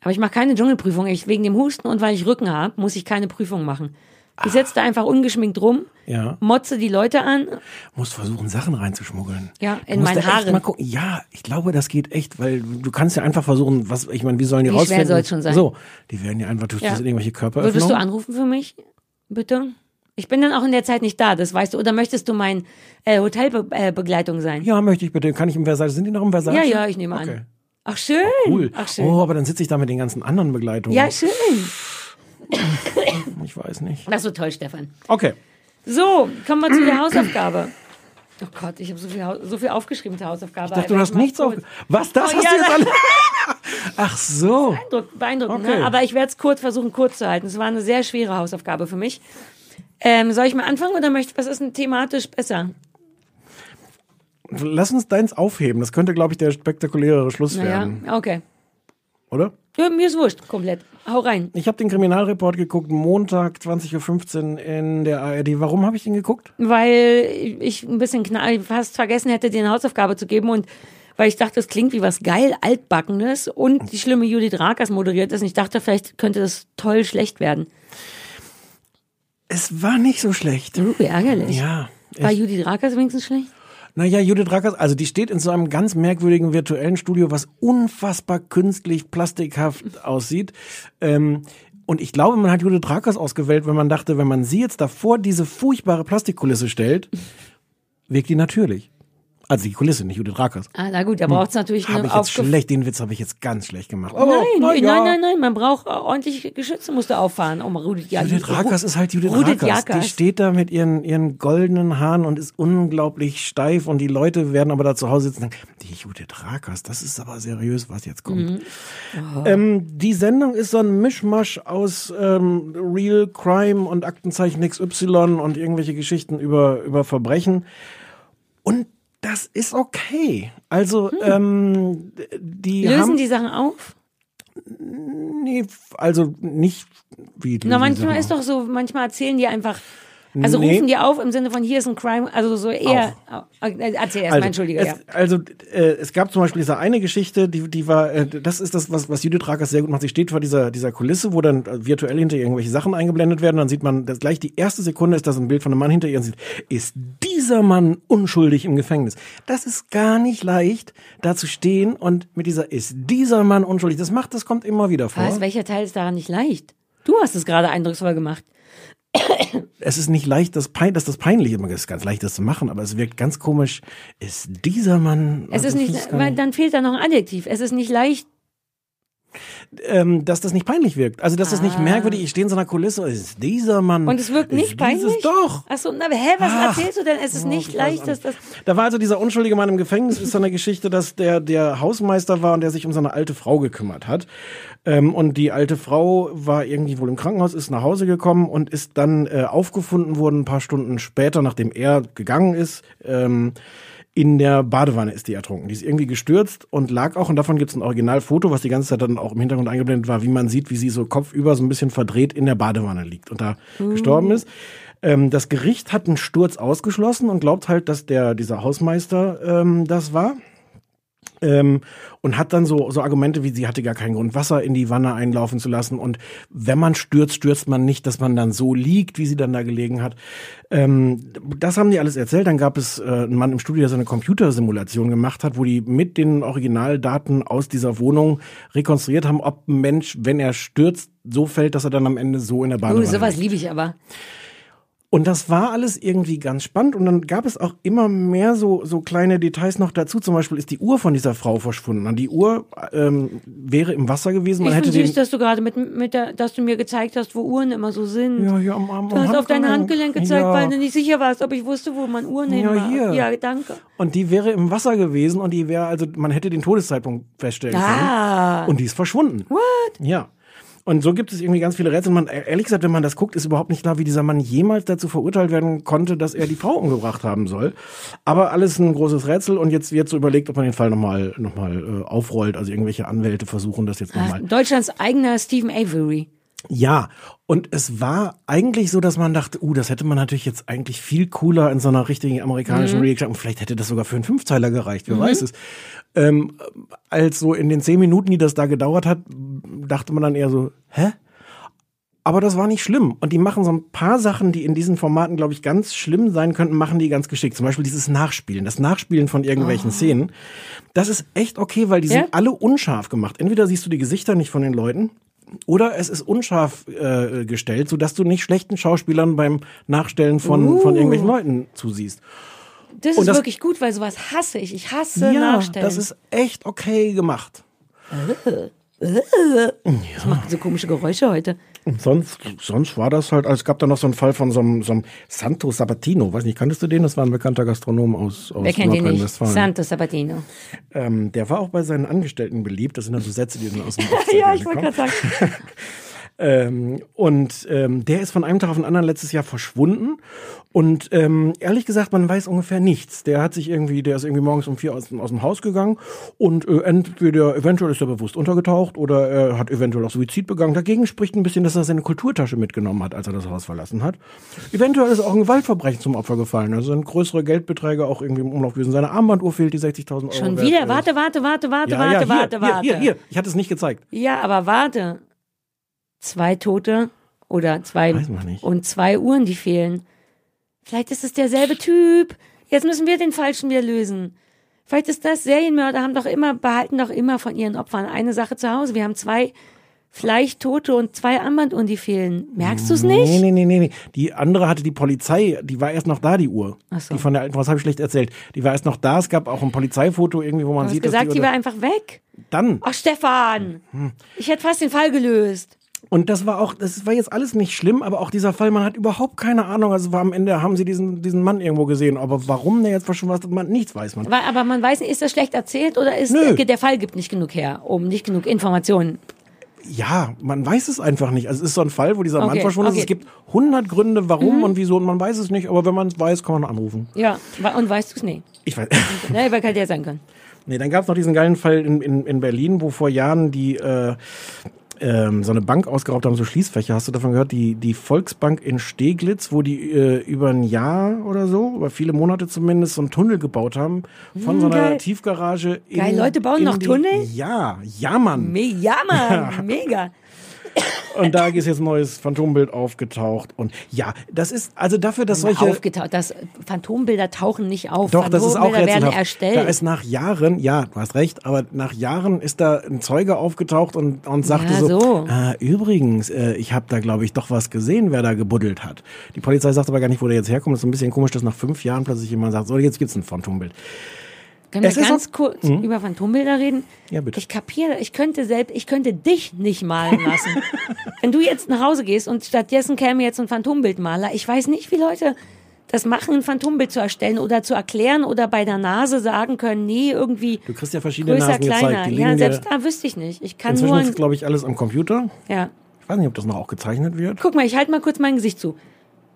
Aber ich mache keine Dschungelprüfung. Ich, wegen dem Husten und weil ich Rücken habe, muss ich keine Prüfung machen. Ich setze da einfach ungeschminkt rum, Ja. motze die Leute an. Muss versuchen, Sachen reinzuschmuggeln. Ja, in. Mal gucken. Ja, ich glaube, das geht echt, weil du kannst ja einfach versuchen, was, ich meine, wie sollen die Wie schwer rausfinden? soll's schon sein? So, die werden ja einfach, tust Ja. irgendwelche Würdest Körperöffnungen. du anrufen für mich? Bitte? Ich bin dann auch in der Zeit nicht da, das weißt du. Oder möchtest du mein äh, Hotelbegleitung sein? Ja, möchte ich bitte. Kann ich im Versailles? Sind die noch im Versailles? Ja, ja, ich nehme Okay. an. Ach schön. Cool. Ach schön. Oh, aber dann sitze ich da mit den ganzen anderen Begleitungen. Ja, schön. Ich weiß nicht. Das wird toll, Stefan. Okay. So, kommen wir zu der Hausaufgabe. Oh Gott, ich habe so viel, Hau- so viel aufgeschrieben zur Hausaufgabe. Ich dachte, du hast nichts auf. Was, das Oh, hast ja, du jetzt da- alle? *laughs* Ach so. Beeindruckend, beeindruckend Okay. ne? aber ich werde es kurz versuchen, kurz zu halten. Es war eine sehr schwere Hausaufgabe für mich. Ähm, soll ich mal anfangen oder möchte was ist denn thematisch besser? Lass uns deins aufheben. Das könnte, glaube ich, der spektakulärere Schluss Naja, werden. okay. Oder? Ja, mir ist wurscht, komplett. Hau rein. Ich habe den Kriminalreport geguckt, Montag 20.15 Uhr in der ARD. Warum habe ich den geguckt? Weil ich ein bisschen knall, fast vergessen hätte, dir eine Hausaufgabe zu geben und weil ich dachte, es klingt wie was geil Altbackenes und die schlimme Judith Rakers moderiert ist und ich dachte, vielleicht könnte das toll schlecht werden. Es war nicht so schlecht. Uh, ärgerlich. Ja. War. Judith Rakers wenigstens schlecht? Naja, Judith Rakers, also die steht in so einem ganz merkwürdigen virtuellen Studio, was unfassbar künstlich, plastikhaft aussieht. Ähm, und ich glaube, man hat Judith Rakers ausgewählt, wenn man dachte, wenn man sie jetzt davor diese furchtbare Plastikkulisse stellt, wirkt die natürlich. Also die Kulisse, nicht Judith Rakers. Ah, na gut, da braucht es natürlich Habe eine ich jetzt schlecht, den Witz habe ich jetzt ganz schlecht gemacht. Nein, na nein, ja. nein, nein, man braucht ordentlich Geschütze, musst du auffahren. Um Judith, ja, Judith Rakers ist halt Judith Judith Rakers. Die Jakers. steht da mit ihren, ihren goldenen Haaren und ist unglaublich steif und die Leute werden aber da zu Hause sitzen und denken, die Judith Rakers, das ist aber seriös, was jetzt kommt. Mhm. Ähm, die Sendung ist so ein Mischmasch aus ähm, Real Crime und Aktenzeichen XY und irgendwelche Geschichten über, über Verbrechen. Und das ist okay. Also, ähm, die Lösen haben, die Sachen auf? Nee, also nicht wie Na, manchmal ist doch so, manchmal erzählen die einfach, also Nee. rufen die auf im Sinne von hier ist ein Crime, also so eher. Äh, Erzähl erst mal, entschuldige. es, ja. Also äh, es gab zum Beispiel diese eine Geschichte, die, die war, äh, das ist das, was, was Judith Rakers sehr gut macht. Sie steht vor dieser, dieser Kulisse, wo dann äh, virtuell hinter ihr irgendwelche Sachen eingeblendet werden. Dann sieht man, das gleich die erste Sekunde ist das ein Bild von einem Mann hinter ihr und sieht, ist dieser Mann unschuldig im Gefängnis. Das ist gar nicht leicht, da zu stehen und mit dieser, ist dieser Mann unschuldig. Das macht, das kommt immer wieder vor. Was, welcher Teil ist daran nicht leicht? Du hast es gerade eindrucksvoll gemacht. Es ist nicht leicht, das, pein, das, das peinlich immer ist ganz leicht, das zu machen, aber es wirkt ganz komisch. Ist dieser Mann. Es ist nicht, weil dann fehlt da noch ein Adjektiv. Es ist nicht leicht. Ähm, dass das nicht peinlich wirkt. Also, dass das nicht Ah. merkwürdig, ich stehe in so einer Kulisse, ist dieser Mann. Und es wirkt nicht peinlich? Doch. Achso, na, hä, was Ach. erzählst du denn? Es ist nicht leicht, dass das. Da war also dieser unschuldige Mann im Gefängnis, ist so eine Geschichte, dass der, der Hausmeister war und der sich um seine alte Frau gekümmert hat. Ähm, und die alte Frau war irgendwie wohl im Krankenhaus, ist nach Hause gekommen und ist dann äh, aufgefunden worden, ein paar Stunden später, nachdem er gegangen ist. Ähm, in der Badewanne ist die ertrunken. Die ist irgendwie gestürzt und lag auch, und davon gibt es ein Originalfoto, was die ganze Zeit dann auch im Hintergrund eingeblendet war, wie man sieht, wie sie so kopfüber so ein bisschen verdreht in der Badewanne liegt und da gestorben ist. Ähm, das Gericht hat einen Sturz ausgeschlossen und glaubt halt, dass der dieser Hausmeister ähm, das war. Ähm, und hat dann so, so Argumente wie, sie hatte gar keinen Grund, Wasser in die Wanne einlaufen zu lassen. Und wenn man stürzt, stürzt man nicht, dass man dann so liegt, wie sie dann da gelegen hat. Ähm, das haben die alles erzählt. Dann gab es äh, einen Mann im Studio, der so eine Computersimulation gemacht hat, wo die mit den Originaldaten aus dieser Wohnung rekonstruiert haben, ob ein Mensch, wenn er stürzt, so fällt, dass er dann am Ende so in der Uh, Badewanne sowas liegt. liebe ich aber. Und das war alles irgendwie ganz spannend. Und dann gab es auch immer mehr so, so kleine Details noch dazu. Zum Beispiel ist die Uhr von dieser Frau verschwunden. Und die Uhr ähm, wäre im Wasser gewesen. Man ich hätte süß, dass du gerade mit, mit der, dass du mir gezeigt hast, wo Uhren immer so sind. ja, hier am, am, Du hast auf dein Handgelenk. Gezeigt, ja. weil du nicht sicher warst, ob ich wusste, wo man Uhren Ja, hier. Ja, danke. Und die wäre im Wasser gewesen und die wäre, also man hätte den Todeszeitpunkt feststellen Ah. können. Und die ist verschwunden. What? Ja. Und so gibt es irgendwie ganz viele Rätsel. Man, ehrlich gesagt, wenn man das guckt, ist überhaupt nicht klar, wie dieser Mann jemals dazu verurteilt werden konnte, dass er die Frau umgebracht haben soll. Aber alles ein großes Rätsel und jetzt wird so überlegt, ob man den Fall nochmal noch mal, äh, aufrollt. Also irgendwelche Anwälte versuchen das jetzt nochmal. Deutschlands eigener Stephen Avery. Ja, und es war eigentlich so, dass man dachte, uh, das hätte man natürlich jetzt eigentlich viel cooler in so einer richtigen amerikanischen Mhm. Und vielleicht hätte das sogar für einen Fünfzeiler gereicht, wer weiß es. Ähm, als so in den zehn Minuten, die das da gedauert hat, dachte man dann eher so, hä? Aber das war nicht schlimm. Und die machen so ein paar Sachen, die in diesen Formaten, glaube ich, ganz schlimm sein könnten, machen die ganz geschickt. Zum Beispiel dieses Nachspielen, das Nachspielen von irgendwelchen Szenen. Das ist echt okay, weil die Ja? sind alle unscharf gemacht. Entweder siehst du die Gesichter nicht von den Leuten, oder es ist unscharf äh, gestellt, sodass du nicht schlechten Schauspielern beim Nachstellen von, von irgendwelchen Leuten zusiehst. Das Und ist das- wirklich gut, weil sowas hasse ich. Ich hasse ja, Nachstellen. das ist echt okay gemacht. Ich mache so komische Geräusche heute. Und sonst, sonst war das halt, also es gab da noch so einen Fall von so einem, so einem Santo Sabatino, weiß nicht, kanntest du den? Das war ein bekannter Gastronom aus, aus Wer kennt ihn nicht? Nordrhein-Westfalen. Santo Sabatino. Ähm, der war auch bei seinen Angestellten beliebt. Das sind dann so Sätze, die dann aus dem *laughs* Ja, ich wollte gerade sagen. *laughs* Ähm, und ähm, der ist von einem Tag auf den anderen letztes Jahr verschwunden. Und ähm, ehrlich gesagt, man weiß ungefähr nichts. Der hat sich irgendwie, der ist irgendwie morgens um vier aus, aus dem Haus gegangen und äh, entweder eventuell ist er bewusst untergetaucht oder er hat eventuell auch Suizid begangen. Dagegen spricht ein bisschen, dass er seine Kulturtasche mitgenommen hat, als er das Haus verlassen hat. Eventuell ist auch ein Gewaltverbrechen zum Opfer gefallen. Also sind größere Geldbeträge auch irgendwie im Umlauf gewesen. Seine Armbanduhr fehlt, die 60.000 Euro. Schon wert wieder? ist. Warte, warte, warte, warte, ja, warte, ja, hier, warte, hier, warte. Hier, hier, ich hatte es nicht gezeigt. Ja, aber warte. Zwei Tote oder zwei und zwei Uhren, die fehlen. Vielleicht ist es derselbe Typ. Jetzt müssen wir den Falschen wieder lösen. Vielleicht ist das Serienmörder haben doch immer behalten doch immer von ihren Opfern eine Sache zu Hause. Wir haben zwei vielleicht Tote und zwei Armbanduhren, die fehlen. Merkst du es nicht? Nee, nee, nee, nee, nee. Die andere hatte die Polizei, die war erst noch da, die Uhr. Ach so. Die von der alten, was habe ich schlecht erzählt? Die war erst noch da, es gab auch ein Polizeifoto irgendwie, wo man Du hast sieht, gesagt, dass die die war einfach weg. dann. Ach, Stefan. Hm. Ich hätte fast den Fall gelöst. Und das war auch, das war jetzt alles nicht schlimm, aber auch dieser Fall, man hat überhaupt keine Ahnung. Also war am Ende haben sie diesen, diesen Mann irgendwo gesehen, aber warum der jetzt verschwunden ist, man nichts weiß man. Aber man weiß nicht, ist das schlecht erzählt oder ist Nö. der Fall gibt nicht genug her, um nicht genug Informationen. Ja, man weiß es einfach nicht. Also es ist so ein Fall, wo dieser Mann Okay, verschwunden okay. ist. Es gibt hundert Gründe, warum Mhm. und wieso und man weiß es nicht, aber wenn man es weiß, kann man anrufen. Ja, und weißt du es? Nee. Ich weiß. *laughs* Ne, weil kann der sein können. Nee, dann gab es noch diesen geilen Fall in, in, in Berlin, wo vor Jahren die äh, ähm, so eine Bank ausgeraubt haben, so Schließfächer. Hast du davon gehört? Die, die Volksbank in Steglitz, wo die äh, über ein Jahr oder so, über viele Monate zumindest, so einen Tunnel gebaut haben von Hm, so einer geil. Tiefgarage. In, Geil, Leute bauen noch die, Tunnel? Ja, ja, Mann. Me ja, Mann, *laughs* mega. Und da ist jetzt ein neues Phantombild aufgetaucht. Und ja, das ist also dafür, dass solche. Aufgetaucht. Das Phantombilder tauchen nicht auf. Doch, das ist auch werden erstellt. Da ist nach Jahren, ja, du hast recht, aber nach Jahren ist da ein Zeuge aufgetaucht und, und sagte Ja, so, so. Ah, übrigens, äh, ich habe da, glaube ich, doch was gesehen, wer da gebuddelt hat. Die Polizei sagt aber gar nicht, wo der jetzt herkommt. Das ist ein bisschen komisch, dass nach fünf Jahren plötzlich jemand sagt, so, jetzt gibt's ein Phantombild. Können wir Es ist ganz auch- kurz Mhm. über Phantombilder reden? Ja, bitte. Ich kapiere, ich könnte selbst, ich könnte dich nicht malen lassen. *laughs* Wenn du jetzt nach Hause gehst und stattdessen käme jetzt ein Phantombildmaler, ich weiß nicht, wie Leute das machen, ein Phantombild zu erstellen oder zu erklären oder bei der Nase sagen können, nee, irgendwie Du kriegst ja verschiedene größer, Nasen kleiner. gezeigt. Die Ja, selbst da wüsste ich nicht. Ich kann inzwischen nur, ist, ein, glaube ich, alles am Computer. ja. Ich weiß nicht, ob das noch auch gezeichnet wird. Guck mal, ich halte mal kurz mein Gesicht zu.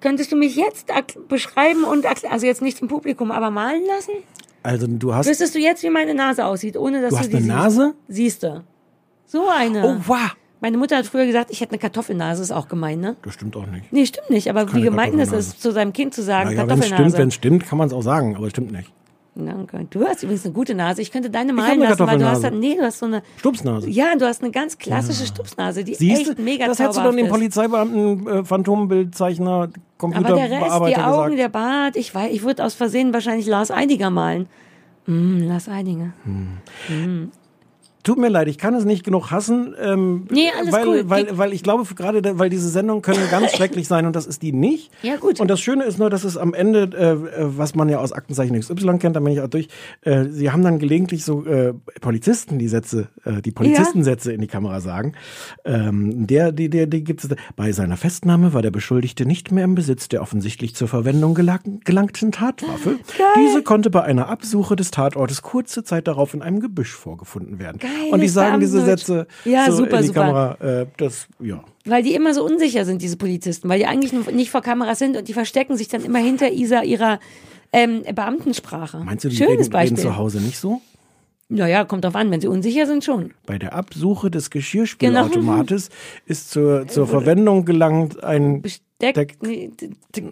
Könntest du mich jetzt beschreiben und, also jetzt nicht zum Publikum, aber malen lassen? Also du hast... Wüsstest du jetzt, wie meine Nase aussieht, ohne dass Du du, hast die eine siehst? Nase? Siehst du. So eine. Oh, wow. Meine Mutter hat früher gesagt, ich hätte eine Kartoffelnase, ist auch gemein, ne? Das stimmt auch nicht. Nee, stimmt nicht, aber wie gemein ist es, Kartoffelnase. zu seinem Kind zu sagen, Naja, wenn es Kartoffelnase. stimmt, wenn es stimmt, kann man es auch sagen, aber es stimmt nicht. Danke. Du hast übrigens eine gute Nase. Ich könnte deine malen lassen, weil du hast, Kartoffelnase. nee, du hast so eine, Stupsnase. ja, du hast eine ganz klassische Stupsnase, die Siehst echt mega das hättest du dann dem. Polizeibeamten, äh, Phantombildzeichner, Aber der Rest, die Computerbearbeiter Augen, gesagt. der Bart, ich weiß, ich würde aus Versehen wahrscheinlich Lars Eidinger malen. Mm, Lars Eidinger. Tut mir leid, ich kann es nicht genug hassen. Ähm, Nee, alles weil, cool. Weil, weil ich glaube, gerade, weil diese Sendungen können ganz *laughs* schrecklich sein und das ist die nicht. Ja, gut. Und das Schöne ist nur, dass es am Ende, äh, was man ja aus Aktenzeichen XY kennt, da bin ich auch durch, äh, sie haben dann gelegentlich so äh, Polizisten die Sätze, äh, die Polizistensätze in die Kamera sagen. Ähm, der, die, der, die gibt es. Bei seiner Festnahme war der Beschuldigte nicht mehr im Besitz der offensichtlich zur Verwendung gelang, gelangten Tatwaffe. Diese konnte bei einer Absuche des Tatortes kurze Zeit darauf in einem Gebüsch vorgefunden werden. Geiles und die sagen diese. Sätze Ja, so super, in die super. Kamera. Äh, das, ja. Weil die immer so unsicher sind, diese Polizisten, weil die eigentlich nicht vor Kameras sind und die verstecken sich dann immer hinter dieser, ihrer ähm, Beamtensprache. Meinst du, die Schönes reden, reden Beispiel. zu Hause nicht so? Naja, kommt drauf an, wenn sie unsicher sind schon. Bei der Absuche des Genau. Geschirrspülautomates ist zur, zur Verwendung gelangt ein Besteck. Deck- nee, d- d-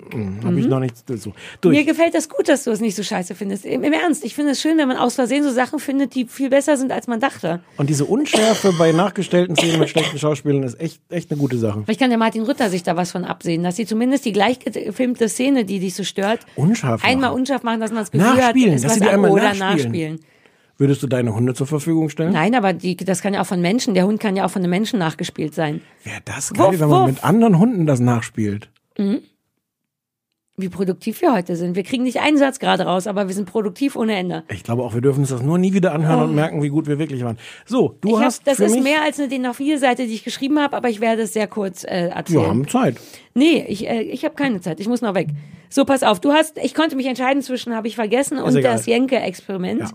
Habe ich noch nicht so. Durch. Mir gefällt das gut, dass du es nicht so scheiße findest. Im, Im Ernst, ich finde es schön, wenn man aus Versehen so Sachen findet, die viel besser sind, als man dachte. Und diese Unschärfe bei nachgestellten Szenen mit schlechten Schauspielern ist echt, echt eine gute Sache. Vielleicht kann der Martin Rütter sich da was von absehen, dass sie zumindest die gleich gefilmte Szene, die dich so stört, Unscharf einmal machen. unscharf machen, dass man das Gefühl Nachspielen, hat, dass was sie die einmal oder nachspielen. nachspielen. Würdest du deine Hunde zur Verfügung stellen? Nein, aber die, das kann ja auch von Menschen. Der Hund kann ja auch von einem Menschen nachgespielt sein. Wäre das geil, Wuff, wenn man wuff. mit anderen Hunden das nachspielt. Wie produktiv wir heute sind. Wir kriegen nicht einen Satz gerade raus, aber wir sind produktiv ohne Ende. Ich glaube auch, wir dürfen uns das nur nie wieder anhören und merken, wie gut wir wirklich waren. So, du Oh. Ich hab, hast das für ist mich, mehr als eine DIN A4-Seite, die ich geschrieben habe, aber ich werde es sehr kurz äh, erzählen. wir haben Zeit. Nee, ich, äh, ich habe keine Zeit. Ich muss noch weg. So, pass auf. Du hast, ich konnte mich entscheiden zwischen, habe ich vergessen, und egal. das Jenke-Experiment Ja.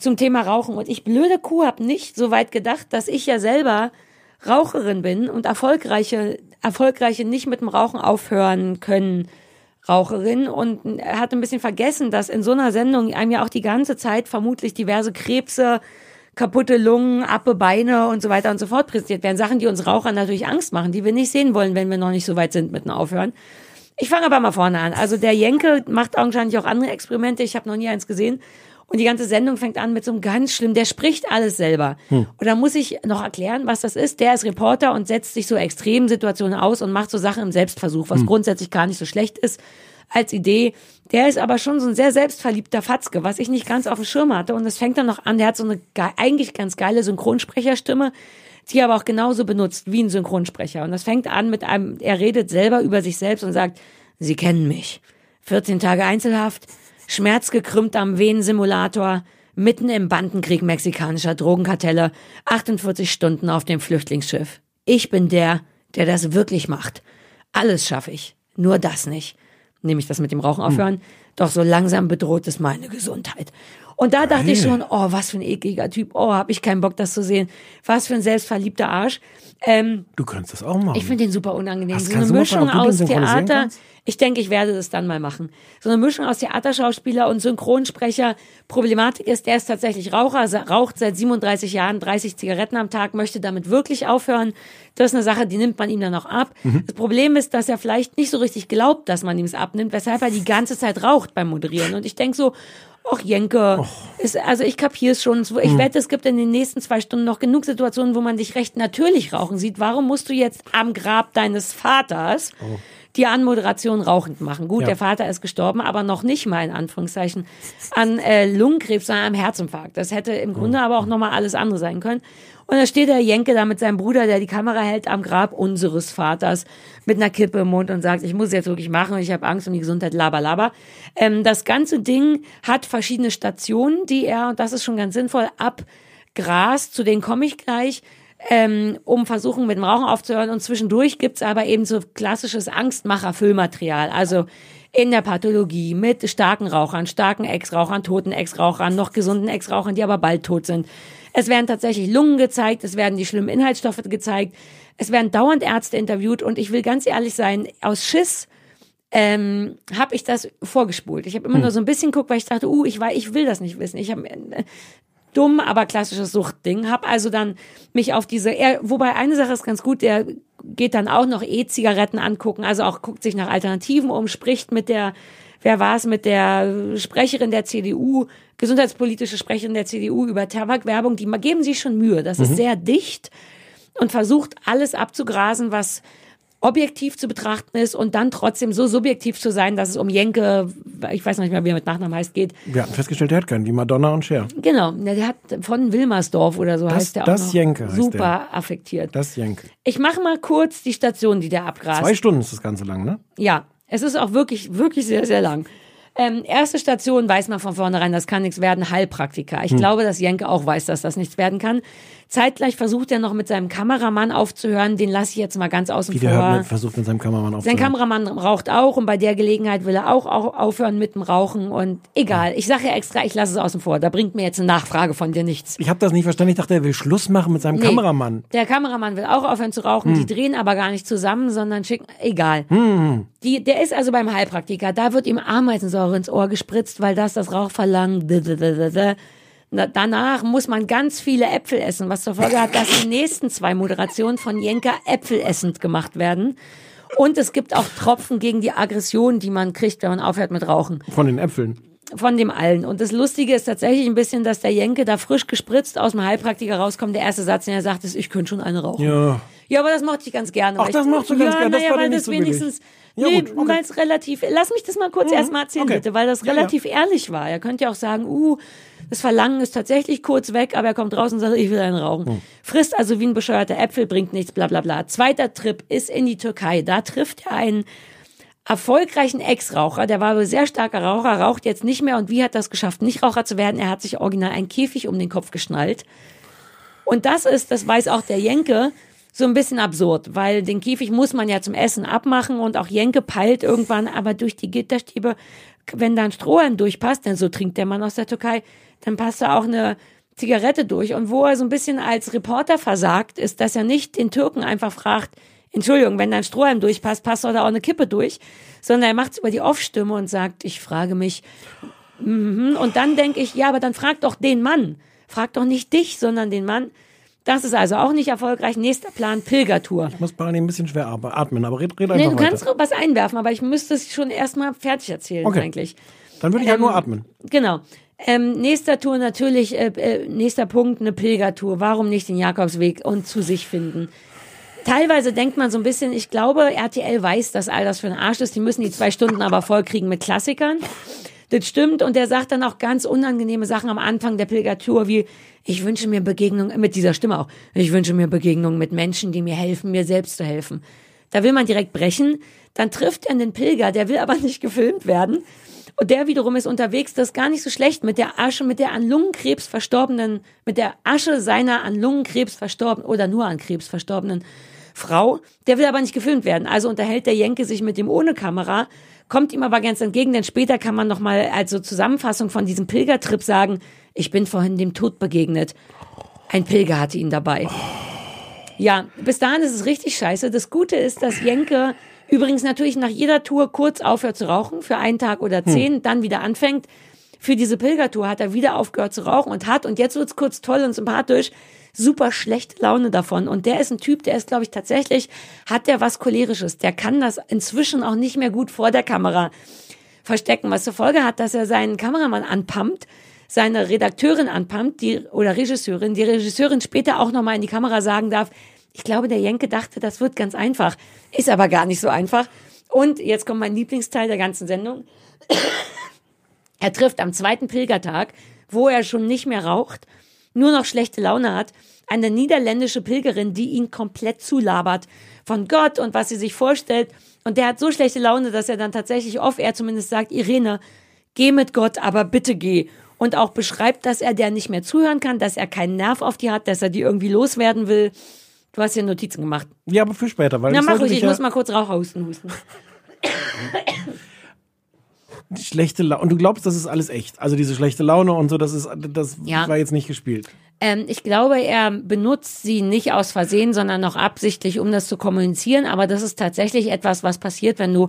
Zum Thema Rauchen. Und ich, blöde Kuh, habe nicht so weit gedacht, dass ich ja selber Raucherin bin und erfolgreiche, erfolgreiche nicht mit dem Rauchen aufhören können. Raucherin und er hat ein bisschen vergessen, dass in so einer Sendung einem ja auch die ganze Zeit vermutlich diverse Krebse, kaputte Lungen, Appe, Beine und so weiter und so fort präsentiert werden. Sachen, die uns Rauchern natürlich Angst machen, die wir nicht sehen wollen, wenn wir noch nicht so weit sind mit dem Aufhören. Ich fange aber mal vorne an. Also der Jenke macht augenscheinlich auch andere Experimente. Ich habe noch nie eins gesehen. Und die ganze Sendung fängt an mit so einem ganz schlimm, der spricht alles selber. Und da muss ich noch erklären, was das ist. Der ist Reporter und setzt sich so Extremsituationen aus und macht so Sachen im Selbstversuch, was grundsätzlich gar nicht so schlecht ist als Idee. Der ist aber schon so ein sehr selbstverliebter Fatzke, was ich nicht ganz auf dem Schirm hatte. Und es fängt dann noch an, der hat so eine ge eigentlich ganz geile Synchronsprecherstimme, die er aber auch genauso benutzt wie ein Synchronsprecher. Und das fängt an mit einem, er redet selber über sich selbst und sagt, Sie kennen mich. 14 Tage Einzelhaft, schmerzgekrümmt am Venensimulator, mitten im Bandenkrieg mexikanischer Drogenkartelle, 48 Stunden auf dem Flüchtlingsschiff. Ich bin der, der das wirklich macht. Alles schaffe ich, nur das nicht. Nämlich das mit dem Rauchen aufhören. Doch so langsam bedroht es meine Gesundheit. Und da dachte ich schon, oh, was für ein ekliger Typ. Oh, hab ich keinen Bock, das zu sehen. Was für ein selbstverliebter Arsch. Ähm, Du könntest das auch machen. ich finde den super unangenehm. Hast- so eine Mischung den aus Theater. Ich denke, ich werde das dann mal machen. So eine Mischung aus Theaterschauspieler und Synchronsprecher. Problematik ist, der ist tatsächlich Raucher, raucht seit 37 Jahren 30 Zigaretten am Tag, möchte damit wirklich aufhören. Das ist eine Sache, die nimmt man ihm dann auch ab. Mhm. Das Problem ist, dass er vielleicht nicht so richtig glaubt, dass man ihm es abnimmt, weshalb er die ganze Zeit raucht beim Moderieren. Und ich denke so, Och, Jenke, ist, also ich kapiere es schon. Ich Hm. wette, es gibt in den nächsten zwei Stunden noch genug Situationen, wo man dich recht natürlich rauchen sieht. Warum musst du jetzt am Grab deines Vaters die Anmoderation rauchend machen? Gut, Ja. der Vater ist gestorben, aber noch nicht mal in Anführungszeichen an äh, Lungenkrebs, sondern am Herzinfarkt. Das hätte im Grunde aber auch nochmal alles andere sein können. Und da steht der Jenke da mit seinem Bruder, der die Kamera hält am Grab unseres Vaters mit einer Kippe im Mund und sagt, ich muss jetzt wirklich machen, ich habe Angst um die Gesundheit, laber, laber. Ähm, das ganze Ding hat verschiedene Stationen, die er, und das ist schon ganz sinnvoll, abgrast, zu denen komme ich gleich, ähm, um versuchen mit dem Rauchen aufzuhören. Und zwischendurch gibt's aber eben so klassisches Angstmacher-Füllmaterial. Also in der Pathologie mit starken Rauchern, starken Ex-Rauchern, toten Ex-Rauchern, noch gesunden Ex-Rauchern, die aber bald tot sind. Es werden tatsächlich Lungen gezeigt, es werden die schlimmen Inhaltsstoffe gezeigt, es werden dauernd Ärzte interviewt und ich will ganz ehrlich sein, aus Schiss ähm, habe ich das vorgespult. Ich habe immer nur so ein bisschen geguckt, weil ich dachte, uh, ich, war, ich will das nicht wissen. Ich habe äh, dumm, aber klassisches Suchtding. Hab also dann mich auf diese, er, wobei eine Sache ist ganz gut, der geht dann auch noch E-Zigaretten angucken, also auch guckt sich nach Alternativen um, spricht mit der, wer war es, mit der Sprecherin der CDU, gesundheitspolitische Sprecherin der CDU über Tabakwerbung, die geben sich schon Mühe. Das ist sehr dicht und versucht alles abzugrasen, was objektiv zu betrachten ist und dann trotzdem so subjektiv zu sein, dass es um Jenke, ich weiß noch nicht mehr, wie er mit Nachnamen heißt, geht. Wir hatten festgestellt, der hat keinen, wie Madonna und Cher. Genau, der hat von Wilmersdorf oder so Das- heißt der auch das noch. Jenke heißt Super der. affektiert. Das Jenke. Ich mache mal kurz die Station, die der abgrast. Zwei Stunden ist das Ganze lang, ne? Ja, es ist auch wirklich, wirklich sehr, sehr lang. Ähm, erste Station weiß man von vornherein, das kann nichts werden, Heilpraktiker. Hm. Ich glaube, dass Jenke auch weiß, dass das nichts werden kann. Zeitgleich versucht er noch mit seinem Kameramann aufzuhören, den lasse ich jetzt mal ganz außen Wie vor. der mit, versucht mit seinem Kameramann Sein aufzunehmen. Kameramann raucht auch und bei der Gelegenheit will er auch, aufhören mit dem Rauchen und egal. Ich sage ja extra, ich lasse es außen vor. Da bringt mir jetzt eine Nachfrage von dir nichts. Ich habe das nicht verstanden. Ich dachte, er will Schluss machen mit seinem Nee. Kameramann. Der Kameramann will auch aufhören zu rauchen. Hm. Die drehen aber gar nicht zusammen, sondern schicken, egal. Die, der ist also beim Heilpraktiker. Da wird ihm Ameisensäure ins Ohr gespritzt, weil das das Rauchverlangen. Na, danach muss man ganz viele Äpfel essen, was zur Folge hat, dass die nächsten zwei Moderationen von Jenka äpfelessend gemacht werden. Und es gibt auch Tropfen gegen die Aggression, die man kriegt, wenn man aufhört mit Rauchen Von den Äpfeln. von dem allen. Und das Lustige ist tatsächlich ein bisschen, dass der Jenke da frisch gespritzt aus dem Heilpraktiker rauskommt. Der erste Satz, den er sagt, ist, ich könnte schon eine rauchen. Ja. Ja, aber das mochte ich ganz gerne. Ach, das ich, mochtest du ganz ja, gerne. Das naja, war weil nicht das so billig. Ja, nee, okay. weil es relativ, lass mich das mal kurz Mhm. erstmal erzählen, Okay. bitte, weil das Ja, ja. relativ ehrlich war. Er könnte ja auch sagen, uh, das Verlangen ist tatsächlich kurz weg, aber er kommt raus und sagt, ich will einen rauchen. Mhm. Frisst also wie ein bescheuerter Äpfel, bringt nichts, bla, bla, bla. Zweiter Trip ist in die Türkei. Da trifft er einen erfolgreichen Ex-Raucher, der war wohl sehr starker Raucher, raucht jetzt nicht mehr und wie hat das geschafft, nicht Raucher zu werden? Er hat sich original einen Käfig um den Kopf geschnallt. Und das ist, das weiß auch der Jenke, so ein bisschen absurd, weil den Käfig muss man ja zum Essen abmachen und auch Jenke peilt irgendwann, aber durch die Gitterstäbe, wenn da ein Strohhalm durchpasst, denn so trinkt der Mann aus der Türkei, dann passt da auch eine Zigarette durch. Und wo er so ein bisschen als Reporter versagt, ist, dass er nicht den Türken einfach fragt, Entschuldigung, wenn da ein Strohhalm durchpasst, passt da auch eine Kippe durch, sondern er macht es über die Off-Stimme und sagt, ich frage mich, mhm. und dann denke ich, ja, aber dann frag doch den Mann. Frag doch nicht dich, sondern den Mann. Das ist also auch nicht erfolgreich. Nächster Plan, Pilgertour. Ich muss parallel ein bisschen schwer atmen, aber red, red Nee, einfach du kannst weiter. was einwerfen, aber ich müsste es schon erstmal fertig erzählen Okay. eigentlich. Dann würde ich halt Ähm, nur atmen. Genau. Ähm, nächster Tour natürlich, äh, äh, nächster Punkt, eine Pilgertour. Warum nicht den Jakobsweg und zu sich finden? Teilweise denkt man so ein bisschen, ich glaube, RTL weiß, dass all das für ein Arsch ist. Die müssen die zwei Stunden aber vollkriegen mit Klassikern. Das stimmt. Und der sagt dann auch ganz unangenehme Sachen am Anfang der Pilgertour, wie, ich wünsche mir Begegnung, mit dieser Stimme auch, ich wünsche mir Begegnung mit Menschen, die mir helfen, mir selbst zu helfen. Da will man direkt brechen. Dann trifft er einen Pilger, der will aber nicht gefilmt werden. Und der wiederum ist unterwegs, das ist gar nicht so schlecht, mit der Asche, mit der an Lungenkrebs verstorbenen, mit der Asche seiner an Lungenkrebs verstorbenen oder nur an Krebs verstorbenen Frau. Der will aber nicht gefilmt werden. Also unterhält der Jenke sich mit dem ohne Kamera, kommt ihm aber ganz entgegen, denn später kann man nochmal als so Zusammenfassung von diesem Pilgertrip sagen, ich bin vorhin dem Tod begegnet. Ein Pilger hatte ihn dabei. Ja, bis dahin ist es richtig scheiße. Das Gute ist, dass Jenke übrigens natürlich nach jeder Tour kurz aufhört zu rauchen, für einen Tag oder zehn, dann wieder anfängt. Für diese Pilgertour hat er wieder aufgehört zu rauchen und hat, und jetzt wird's kurz toll und sympathisch, super schlechte Laune davon. Und der ist ein Typ, der ist, glaube ich, tatsächlich, hat der was Cholerisches. Der kann das inzwischen auch nicht mehr gut vor der Kamera verstecken, was zur Folge hat, dass er seinen Kameramann anpumpt, seine Redakteurin anpumpt, die, oder Regisseurin, die Regisseurin später auch nochmal in die Kamera sagen darf, ich glaube, der Jenke dachte, das wird ganz einfach. Ist aber gar nicht so einfach. Und jetzt kommt mein Lieblingsteil der ganzen Sendung. Er trifft am zweiten Pilgertag, wo er schon nicht mehr raucht, nur noch schlechte Laune hat, eine niederländische Pilgerin, die ihn komplett zulabert von Gott und was sie sich vorstellt. Und der hat so schlechte Laune, dass er dann tatsächlich off er zumindest sagt, Irene, geh mit Gott, aber bitte geh. Und auch beschreibt, dass er der nicht mehr zuhören kann, dass er keinen Nerv auf die hat, dass er die irgendwie loswerden will. Du hast hier Notizen gemacht. Ja, aber für später, weil Na, das mach ruhig, ich ja muss mal kurz Rauch husten, husten. *coughs* schlechte Laune. Und du glaubst, das ist alles echt. Also diese schlechte Laune und so, das ist, das Ja. war jetzt nicht gespielt. Ähm, ich glaube, er benutzt sie nicht aus Versehen, sondern noch absichtlich, um das zu kommunizieren. Aber das ist tatsächlich etwas, was passiert, wenn du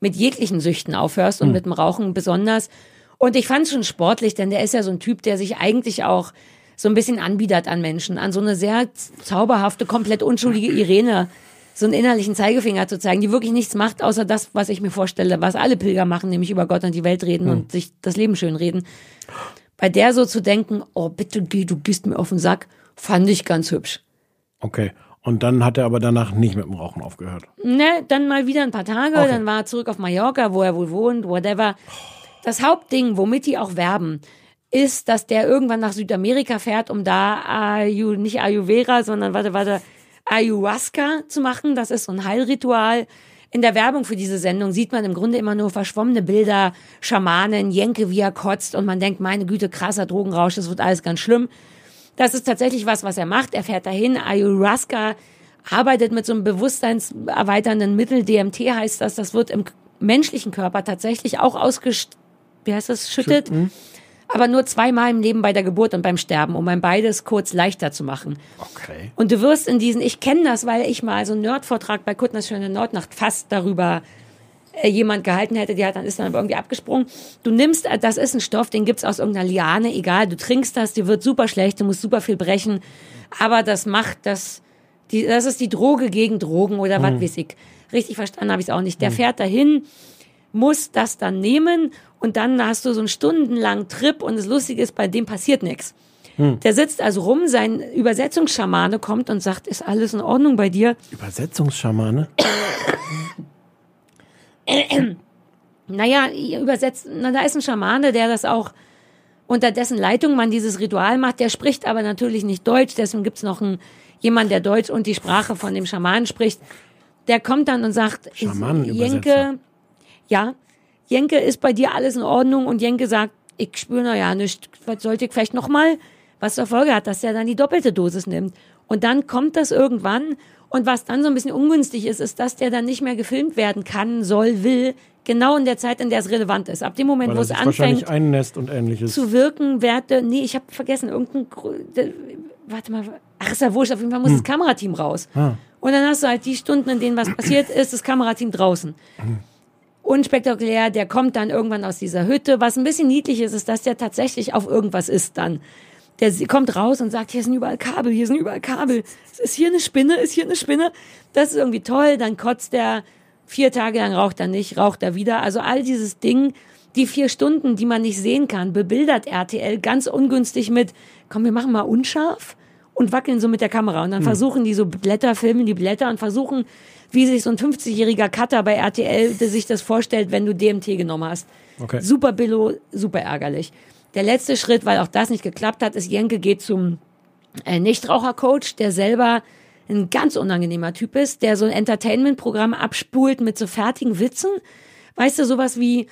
mit jeglichen Süchten aufhörst und mit dem Rauchen besonders. Und ich fand es schon sportlich, denn der ist ja so ein Typ, der sich eigentlich auch so ein bisschen anbietet an Menschen, an so eine sehr zauberhafte, komplett unschuldige Irene, so einen innerlichen Zeigefinger zu zeigen, die wirklich nichts macht, außer das, was ich mir vorstelle, was alle Pilger machen, nämlich über Gott und die Welt reden und sich das Leben schön reden. Bei der so zu denken, oh bitte geh, du gehst mir auf den Sack, fand ich ganz hübsch. Okay. Und dann hat er aber danach nicht mit dem Rauchen aufgehört. Ne, dann mal wieder ein paar Tage, Okay. dann war er zurück auf Mallorca, wo er wohl wohnt, whatever. Das Hauptding, womit die auch werben, ist, dass der irgendwann nach Südamerika fährt, um da Ayu, nicht Ayurveda, sondern warte, warte, Ayahuasca zu machen. Das ist so ein Heilritual. In der Werbung für diese Sendung sieht man im Grunde immer nur verschwommene Bilder, Schamanen, Jenke, wie er kotzt und man denkt, meine Güte, krasser Drogenrausch, das wird alles ganz schlimm. Das ist tatsächlich was, was er macht. Er fährt dahin. Ayahuasca arbeitet mit so einem bewusstseinserweiternden Mittel. DMT heißt das. Das wird im menschlichen Körper tatsächlich auch ausgesch... Wie heißt das? Schüttet. Aber nur zweimal im Leben bei der Geburt und beim Sterben, um ein beides kurz leichter zu machen. Okay. Und du wirst in diesen, ich kenne das, weil ich mal so einen Nerd-Vortrag bei Kuttners Schöne Nordnacht fast darüber äh, jemand gehalten hätte, die hat dann ist dann aber irgendwie abgesprungen. Du nimmst, äh, das ist ein Stoff, den gibt's aus irgendeiner Liane, egal, du trinkst das, dir wird super schlecht, du musst super viel brechen, aber das macht das, die, das ist die Droge gegen Drogen oder was weiß ich. Richtig verstanden habe ich es auch nicht. Der fährt dahin, muss das dann nehmen und dann hast du so einen stundenlangen Trip und das Lustige ist, bei dem passiert nichts. Der sitzt also rum, sein Übersetzungsschamane kommt und sagt, ist alles in Ordnung bei dir? Übersetzungsschamane? *coughs* Naja, übersetzt, na, da ist ein Schamane, der das auch unter dessen Leitung man dieses Ritual macht. Der spricht aber natürlich nicht Deutsch, deswegen gibt's noch einen, jemand, der Deutsch und die Sprache von dem Schamanen spricht. Der kommt dann und sagt. Jenke, ja, Jenke, ist bei dir alles in Ordnung? Und Jenke sagt, ich spüre na ja nicht, was sollte ich vielleicht noch mal, was zur Folge hat, dass er dann die doppelte Dosis nimmt. Und dann kommt das irgendwann. Und was dann so ein bisschen ungünstig ist, ist, dass der dann nicht mehr gefilmt werden kann, soll, will, genau in der Zeit, in der es relevant ist. Ab dem Moment, wo es anfängt zu wirken, werde, nee, ich habe vergessen, irgendein, warte mal, ach, ist ja wurscht, auf jeden Fall muss das Kamerateam raus. Ah. Und dann hast du halt die Stunden, in denen was passiert *coughs* ist, das Kamerateam draußen. Unspektakulär, der kommt dann irgendwann aus dieser Hütte. Was ein bisschen niedlich ist, ist, dass der tatsächlich auf irgendwas ist dann. Der kommt raus und sagt, hier sind überall Kabel, hier sind überall Kabel. Ist hier eine Spinne, ist hier eine Spinne? Das ist irgendwie toll. Dann kotzt der vier Tage lang raucht er nicht, raucht er wieder. Also all dieses Ding, die vier Stunden, die man nicht sehen kann, bebildert RTL ganz ungünstig mit, komm, wir machen mal unscharf und wackeln so mit der Kamera. Und dann versuchen die so Blätter, filmen die Blätter und versuchen, wie sich so ein 50-jähriger Cutter bei RTL der sich das vorstellt, wenn du DMT genommen hast. Okay. Super Billo, super ärgerlich. Der letzte Schritt, weil auch das nicht geklappt hat, ist, Jenke geht zum äh, Nichtrauchercoach, der selber ein ganz unangenehmer Typ ist, der so ein Entertainment-Programm abspult mit so fertigen Witzen. Weißt du, sowas wie,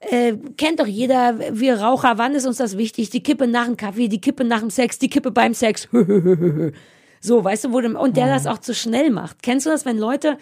äh, kennt doch jeder, wir Raucher, wann ist uns das wichtig? Die Kippe nach dem Kaffee, die Kippe nach dem Sex, die Kippe beim Sex. *laughs* So, weißt du, wo du, und der das auch zu schnell macht. Kennst du das, wenn Leute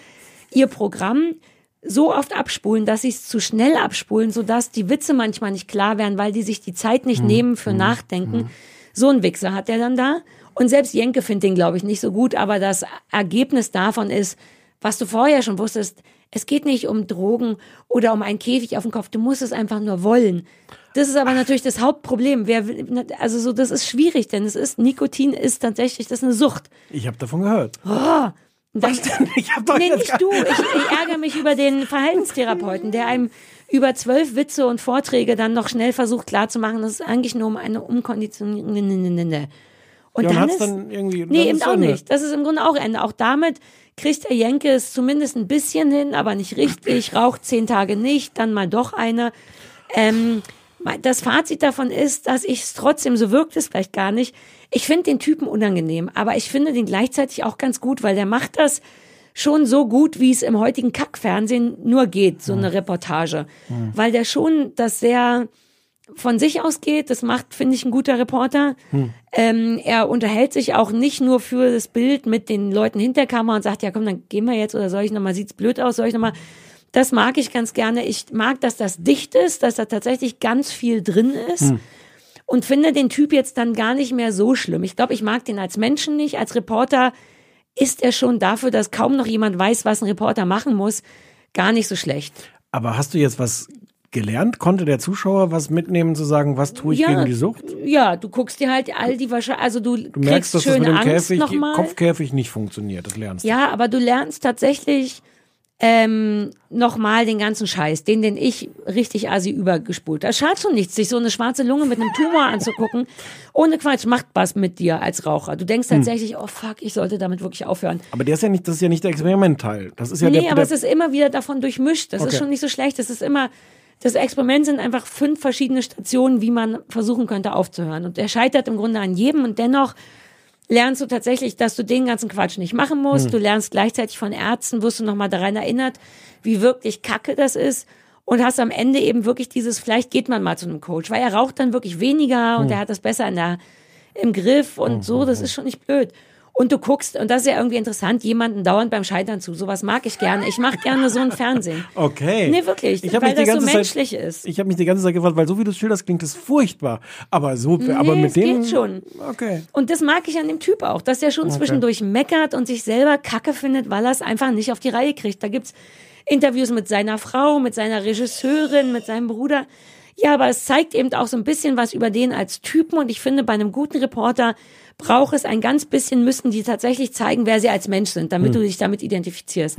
ihr Programm so oft abspulen, dass sie es zu schnell abspulen, sodass die Witze manchmal nicht klar werden, weil die sich die Zeit nicht nehmen für Nachdenken. So ein Wichser hat er dann da. Und selbst Jenke findet den, glaube ich, nicht so gut, aber das Ergebnis davon ist, was du vorher schon wusstest, es geht nicht um Drogen oder um einen Käfig auf dem Kopf, du musst es einfach nur wollen. Das ist aber natürlich das Hauptproblem. Wer, will- also so, das ist schwierig, denn es ist, Nikotin ist tatsächlich, das ist eine Sucht. Ich habe davon gehört. Oh, Was denn? Ich hab doch nee, nicht du. Ich, ich ärgere mich über den Verhaltenstherapeuten, der einem über zwölf Witze und Vorträge dann noch schnell versucht klarzumachen, dass es eigentlich nur um eine Umkonditionierung Und Ja, und dann hat's ist, dann irgendwie- dann nee, eben auch nicht. Das ist im Grunde auch Ende. Auch damit kriegt der Jenke es zumindest ein bisschen hin, aber nicht richtig. Raucht zehn Tage nicht, dann mal doch eine. Ähm, das Fazit davon ist, dass ich es trotzdem, so wirkt es vielleicht gar nicht, ich finde den Typen unangenehm, aber ich finde den gleichzeitig auch ganz gut, weil der macht das schon so gut, wie es im heutigen Kackfernsehen nur geht, so eine Reportage. Weil der schon das sehr von sich ausgeht, das macht, finde ich, ein guter Reporter. Ähm, er unterhält sich auch nicht nur für das Bild mit den Leuten hinter Kamera und sagt, ja komm, dann gehen wir jetzt oder soll ich nochmal, sieht's blöd aus, soll ich nochmal. Das mag ich ganz gerne. Ich mag, dass das dicht ist, dass da tatsächlich ganz viel drin ist. Und finde den Typ jetzt dann gar nicht mehr so schlimm. Ich glaube, ich mag den als Menschen nicht. Als Reporter ist er schon dafür, dass kaum noch jemand weiß, was ein Reporter machen muss, gar nicht so schlecht. Aber hast du jetzt was gelernt? Konnte der Zuschauer was mitnehmen, zu sagen, was tue ich Ja, gegen die Sucht? Ja, du guckst dir halt all die wahrscheinlich, also du, Du merkst, kriegst dass das schön mit dem Angst Käfig. Kopfkäfig nicht funktioniert. Das lernst du. Ja, aber du lernst tatsächlich ähm, nochmal den ganzen Scheiß, den, den ich richtig assi übergespult. Das schadet schon nichts, sich so eine schwarze Lunge mit einem Tumor anzugucken. *laughs* Ohne Quatsch, macht was mit dir als Raucher. Du denkst tatsächlich, oh fuck, ich sollte damit wirklich aufhören. Aber der ist ja nicht, das ist ja nicht der Experimentteil. Das ist ja nee, der, aber der es ist immer wieder davon durchmischt. Das Okay. ist schon nicht so schlecht. Das ist immer, das Experiment sind einfach fünf verschiedene Stationen, wie man versuchen könnte aufzuhören. Und er scheitert im Grunde an jedem und dennoch lernst du tatsächlich, dass du den ganzen Quatsch nicht machen musst. Du lernst gleichzeitig von Ärzten, wirst du nochmal daran erinnert, wie wirklich kacke das ist. Und hast am Ende eben wirklich dieses, vielleicht geht man mal zu einem Coach, weil er raucht dann wirklich weniger und er hat das besser in der, im Griff und so, das ist schon nicht blöd. Und du guckst, und das ist ja irgendwie interessant, jemanden dauernd beim Scheitern zu. Sowas mag ich gerne. Ich mache gerne so ein Fernsehen. *laughs* Okay. Nee, wirklich, Ich weil das so ganze Zeit- menschlich ist. Ich habe mich die ganze Zeit gefragt, weil so wie du es schilderst, klingt es furchtbar. Aber so, aber Nee, mit es dem. geht schon. Okay. Und das mag ich an dem Typ auch, dass er schon zwischendurch meckert und sich selber Kacke findet, weil er es einfach nicht auf die Reihe kriegt. Da gibt's Interviews mit seiner Frau, mit seiner Regisseurin, mit seinem Bruder. Ja, aber es zeigt eben auch so ein bisschen was über den als Typen und ich finde, bei einem guten Reporter braucht es ein ganz bisschen, müssen die tatsächlich zeigen, wer sie als Mensch sind, damit du dich damit identifizierst.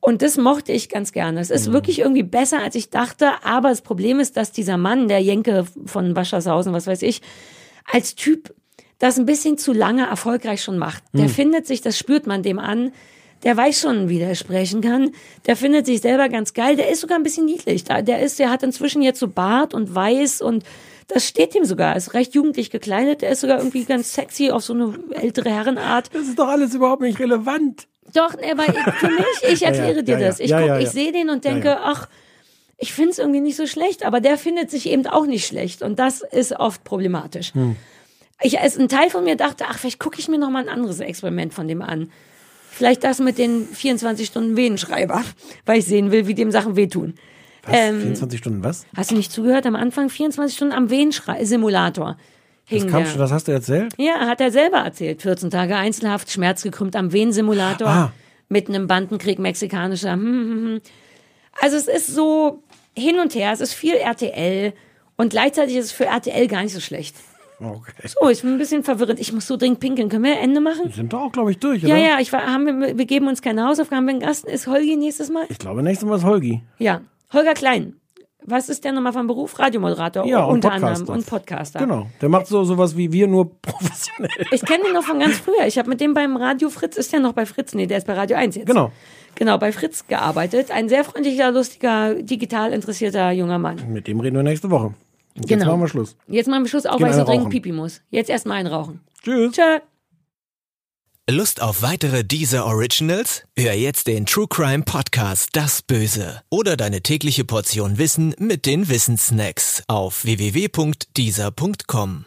Und das mochte ich ganz gerne. Es ist wirklich irgendwie besser, als ich dachte, aber das Problem ist, dass dieser Mann, der Jenke von Waschershausen, was weiß ich, als Typ das ein bisschen zu lange erfolgreich schon macht. Der findet sich, das spürt man dem an, der weiß schon, wie der sprechen kann. Der findet sich selber ganz geil. Der ist sogar ein bisschen niedlich. Der ist, der hat inzwischen jetzt so Bart und weiß und das steht ihm sogar. Ist recht jugendlich gekleidet. Der ist sogar irgendwie ganz sexy auf so eine ältere Herrenart. Das ist doch alles überhaupt nicht relevant. Doch, aber ich- für mich, *laughs* ich Ja, ja, erkläre dir ja, ja. das. Ich Ja, guck, ja, ja. ich sehe den und denke, Ja, ja. ach, ich finde es irgendwie nicht so schlecht, aber der findet sich eben auch nicht schlecht und das ist oft problematisch. Hm. Ich, als ein Teil von mir dachte, ach, vielleicht gucke ich mir noch mal ein anderes Experiment von dem an. Vielleicht das mit den 24 Stunden Venenschreiber, *laughs* weil ich sehen will, wie dem Sachen wehtun. Was? Ähm, 24 Stunden was? Hast du nicht zugehört? Am Anfang 24 Stunden am Venensimulator. Das, kam schon, das hast du erzählt? Ja, hat er selber erzählt. 14 Tage Einzelhaft, schmerzgekrümmt am Venensimulator, Ah. mitten im Bandenkrieg mexikanischer. Hm, hm, hm. Also es ist so hin und her, es ist viel RTL und gleichzeitig ist es für RTL gar nicht so schlecht. Okay. Oh, ich bin ein bisschen verwirrend. Ich muss so dringend pinkeln. Können wir Ende machen? Sind doch auch, glaube ich, durch, Ja, oder? ja, ich war, haben wir, wir geben uns keine Hausaufgaben. Wir einen Gast? Ist Holgi nächstes Mal? Ich glaube, nächstes Mal ist Holgi. Ja. Holger Klein. Was ist der nochmal vom Beruf? Radiomoderator Ja, und unter Podcaster. anderem und Podcaster. Genau. Der macht so sowas wie wir, nur professionell. Ich kenne den noch von ganz früher. Ich habe mit dem beim Radio Fritz, ist der noch bei Fritz? Nee, der ist bei Radio 1 jetzt. Genau. Genau, bei Fritz gearbeitet. Ein sehr freundlicher, lustiger, digital interessierter junger Mann. Mit dem reden wir nächste Woche. Und Genau. Jetzt machen wir Schluss. Jetzt machen wir Schluss, auch Gehen weil ich so dringend pipi muss. Jetzt erstmal einen rauchen. Tschüss. Tschö. Lust auf weitere Deezer Originals? Hör jetzt den True Crime Podcast Das Böse oder deine tägliche Portion Wissen mit den Wissensnacks auf www.deezer.com.